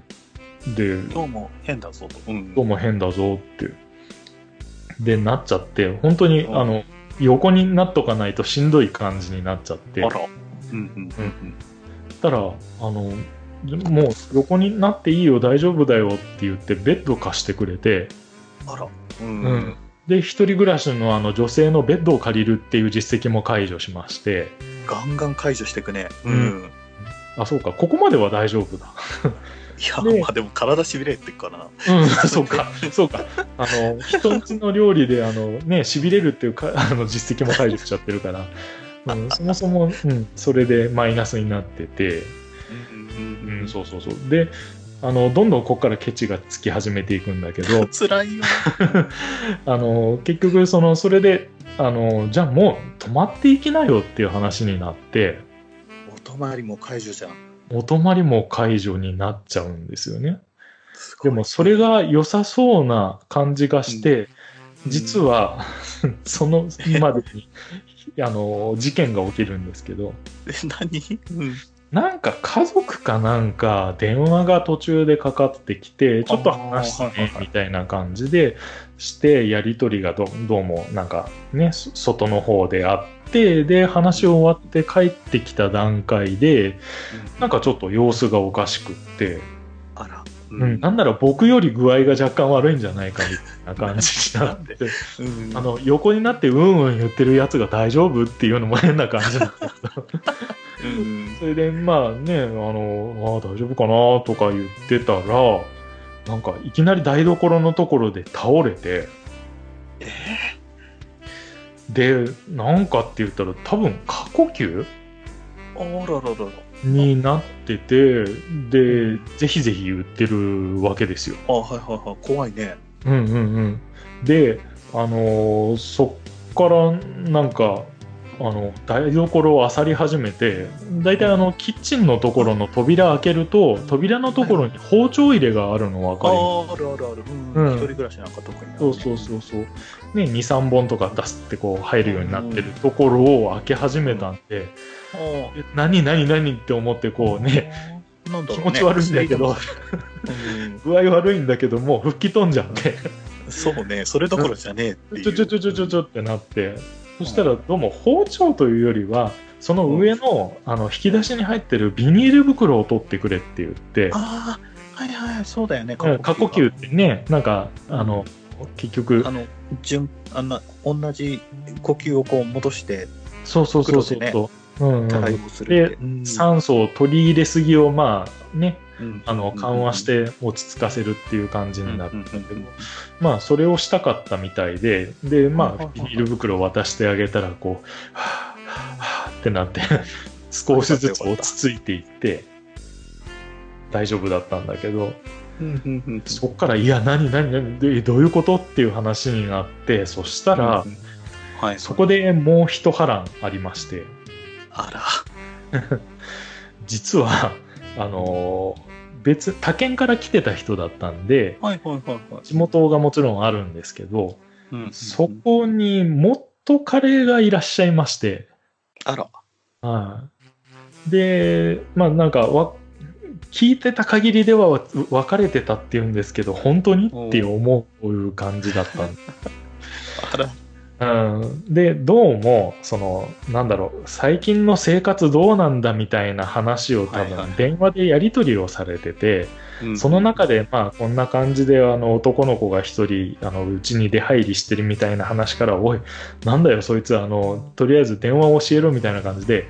でどうも変だぞと。うん。どうも変だぞって。で、なっちゃって、本当に、うん。あの、横になっとかないとしんどい感じになっちゃって。あら。うんうんうんたら、あの、もう横になっていいよ、大丈夫だよって言って、ベッド貸してくれて、うん。あら。ううんん。で、一人暮らしのあの女性のベッドを借りるっていう実績も解除しまして、ガンガン解除していくね。ううんん。あ、そうか、ここまでは大丈夫だ。いや、でまあでも体しびれってっからな。うん、そうか、そうか。あの、人んちの料理で、あの、ね、痺れるっていうか、あの、実績も解除しちゃってるから、うん、そもそも、うん、それでマイナスになってて、うんうんうん、そうそうそう。で、あの、どんどんここからケチがつき始めていくんだけど、辛いよ。あの、結局、その、それで、あの、じゃあもう泊まっていきなよっていう話になって、お泊まりも解除じゃん。お泊まりも解除になっちゃうんですよね。でも、それ、が良さそうな感じがして、実は、そのまでに、あの、事件が起きるんですけど、え、何？うん。なんか家族かなんか電話が途中でかかってきて、ちょっと話してねみたいな感じでして、やりとりがどどうもなんかね、そ外の方であって、で、話終わって帰ってきた段階で、なんかちょっと様子がおかしくって、あら。うん、なんなら僕より具合が若干悪いんじゃないかみたいな感じになって、うん。あの、横になってうんうん言ってるやつが大丈夫っていうのも変な感じなんだけど、うん。それでまあね、あの、ああ大丈夫かなとか言ってたら、なんかいきなり台所のところで倒れて、えで、なんかって言ったら多分過呼吸？あらららら。になってて、で、ぜひぜひ言ってるわけですよ。あ、はいはいはい。怖いね。うんうんうん。で、あのーそっからなんか、あの、台所を漁り始めて、大体あの、キッチンのところの扉開けると、扉のところに包丁入れがあるの分かります？ああ、あるあるある。う。うんん一人暮らしなんか特にね。そうそうそうそう。ね、2、3本とか出すってこう入るようになってるところを開け始めたんで、あえ何何何って思ってこうね、ね。気持ち悪いんだけど、うん 具合悪いんだけどもう吹き飛んじゃって、そうね。それどころじゃねえっていう。ちょちょちょちょちょちょってなって、そしたらどうも包丁というよりは、その上のあの引き出しに入ってるビニール袋を取ってくれって言って、ああ、はいはい、そうだよね、うん過呼吸ってね、なんか、あの、結局あ、の、順、あんな、同じ呼吸をこう戻してそうそうそうそう袋そう、うんうん。うん。酸素を取り入れすぎを、まあね、うんあの、緩和して落ち着かせるっていう感じになったんだけどまあ、それをしたかったみたいで、で、まあ、ビニール袋を渡してあげたら、こう、はぁ、はぁってなって、少しずつ落ち着いていって、大丈夫だったんだけど、そっから、いや、何、何、何、でどういうことっていう話になって、そしたらう、ん。はい、そこでもう一波乱ありまして、あ 実は、あのー別、他県から来てた人だったんで、ら。はいはいはいはい。地元がもちろんあるんですけど、うんそこに元彼がいらっしゃいまして、あら。はい。で、まあなんかわ、聞いてた限りではわ別れてたって言うんですけど、本当に？って思う感じだったん あら。うん、で、どうも、その、なんだろう、最近の生活どうなんだみたいな話を多はいはい。分電話でやり取りをされてて、うん。その中で、まあ、こんな感じで、あの、男の子が一人、あの、うちに出入りしてるみたいな話から、おい、なんだよ、そいつ、あの、とりあえず電話を教えろみたいな感じで、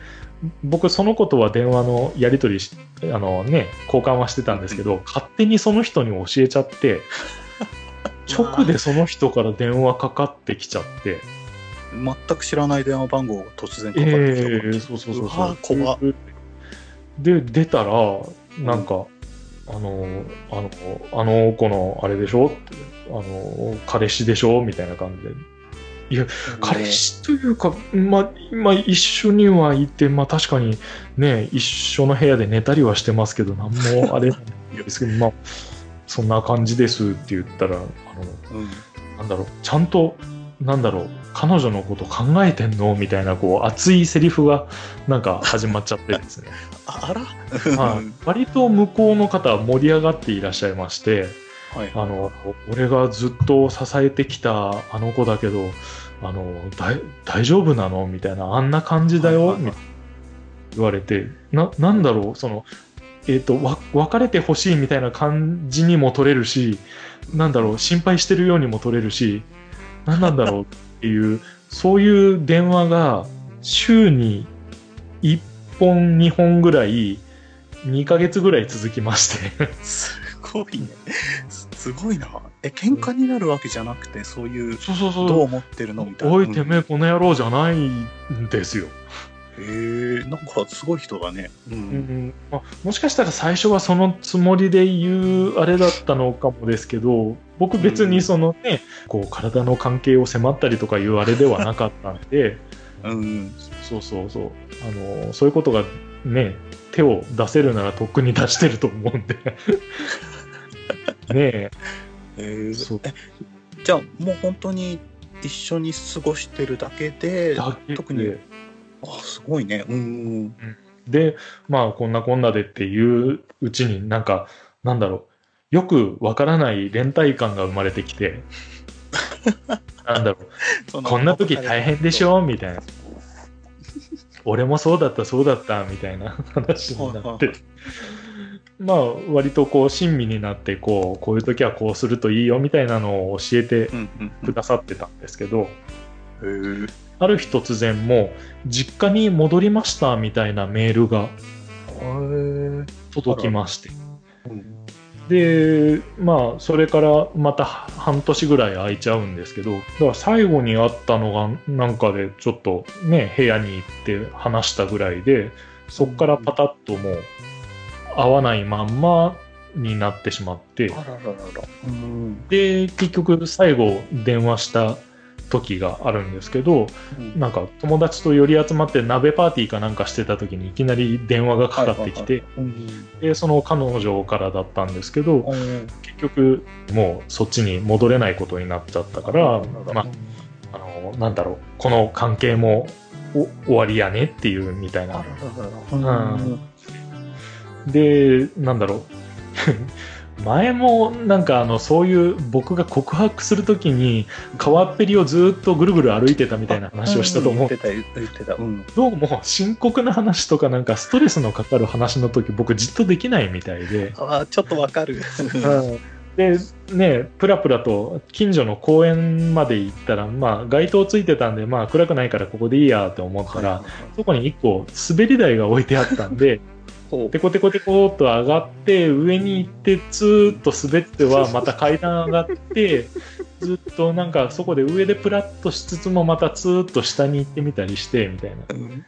僕、そのことは電話のやり取りし、あのね、交換はしてたんですけど、勝手にその人に教えちゃって、直でその人から電話かかってきちゃって、全く知らない電話番号が突然かかえってきた。えそうそうそうで出たらなんか、あのあのあの子のあれでしょ？あの彼氏でしょ？みたいな感じで。いや彼氏というか、まま一緒にはいて、まあ、確かにね一緒の部屋で寝たりはしてますけど何もあれなんですけどまあそんな感じですって言ったらあのうん。なんだろう、ちゃんと、なんだろう、彼女のこと考えてんの？みたいな、こう、熱いセリフが、なんか始まっちゃってですね。ああら？はい、割と向こうの方は盛り上がっていらっしゃいまして、はい。あの、俺がずっと支えてきたあの子だけど、あの、だい大丈夫なの？みたいな、あんな感じだよ、みたいな言われて、な、なんだろう、その、えっ、と、わ、別れてほしいみたいな感じにも取れるし、なんだろう、心配してるようにも取れるし、何なんだろうっていう、そういう電話が週に1本、2本ぐらい、2ヶ月ぐらい続きまして。すごいねすすごいなえ喧嘩になるわけじゃなくてそういうそうそうそう。どう思ってるのみたいなおいてめえこの野郎じゃないんですよ。へえなんかすごい人だね。ううんん。まあ、もしかしたら最初はそのつもりで言うあれだったのかもですけど僕別にそのね、こう体の関係を迫ったりとかいうあれではなかったんでうん。そうそうそう。あのそういうことがね手を出せるならとっくに出してると思うんで。ねえ。えー。そう。えじゃあもう本当に一緒に過ごしてるだけでだけで。特にあすごいね。うん。で、まあ、こんなこんなでっていううちになんか、なんだろう、よくわからない連帯感が生まれてきて、なんだろう、こんな時大変でしょ？みたいな。俺もそうだった、そうだった、みたいな 話になっはいて。まあ、割とこう、親身になって、こう、こういう時はこうするといいよ、みたいなのを教えてうんうんくださってたんですけど、うんへえある日突然もう、実家に戻りました、みたいなメールが届きまして。で、まあ、それからまた半年ぐらい空いちゃうんですけど、だから最後に会ったのが、なんかでちょっとね、部屋に行って話したぐらいで、そっからパタッともう、会わないまんまになってしまって、で、結局最後電話した時があるんですけど、うん。なんか友達と寄り集まって鍋パーティーかなんかしてた時にいきなり電話がかかってきて、うん。で、その彼女からだったんですけど、うん。結局もうそっちに戻れないことになっちゃったから、まあ、あの、なんだろう、この関係もお終わりやねっていうみたいな。うん。で、なんだろう、前もなんかあのそういう僕が告白するときに川っぺりをずっとぐるぐる歩いてたみたいな話をしたと思う言ってた、言ってた。うん。どうも深刻な話とかなんかストレスのかかる話の時僕じっとできないみたいで、ああ、ちょっとわかる。でねプラプラと近所の公園まで行ったらまあ街灯ついてたんでまあ暗くないからここでいいやって思ったら、そこに1個滑り台が置いてあったんでテコテコテコっと上がって上に行ってツーッと滑ってはまた階段上がって ずっとなんかそこで上でプラッとしつつもまたツーッと下に行ってみたりしてみたいな。うん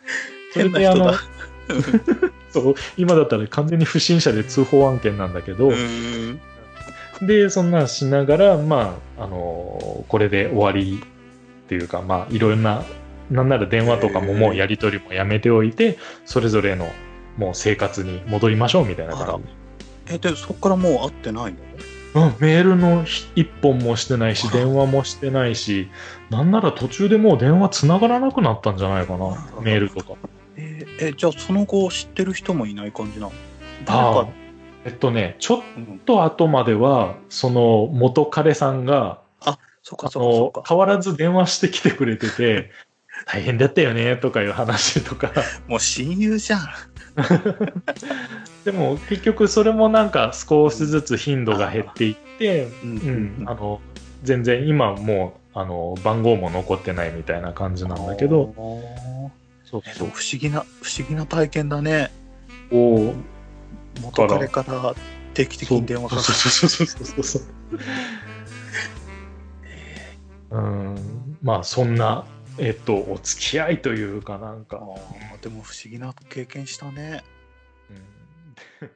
それであの。そう今だったら完全に不審者で通報案件なんだけど、うん。でそんなんしながらまああのこれで終わりっていうかまあいろんななんなら電話とかももうやり取りもやめておいてそれぞれのもう生活に戻りましょうみたいな感じ。え、で、そこからもう会ってないの？うん、メールの一本もしてないし、電話もしてないし、なんなら途中でもう電話つながらなくなったんじゃないかな、メールとか。えーえ、じゃあその後知ってる人もいない感じなの？あえっとね、ちょっうん、と後までは、その元彼さんが、あのそっかそっか。変わらず電話してきてくれてて、大変だったよねとかいう話とか、もう親友じゃん。でも結局それもなんか少しずつ頻度が減っていって、うん。うん、あの全然今もうあの番号も残ってないみたいな感じなんだけど、そうえでも不思議な、不思議な体験だね。お元彼から定期的に電話かかそうそうそうそうそうそう。うん、まあそんな、えっと、お付き合いというかなんか、あーでも不思議な経験したね。うん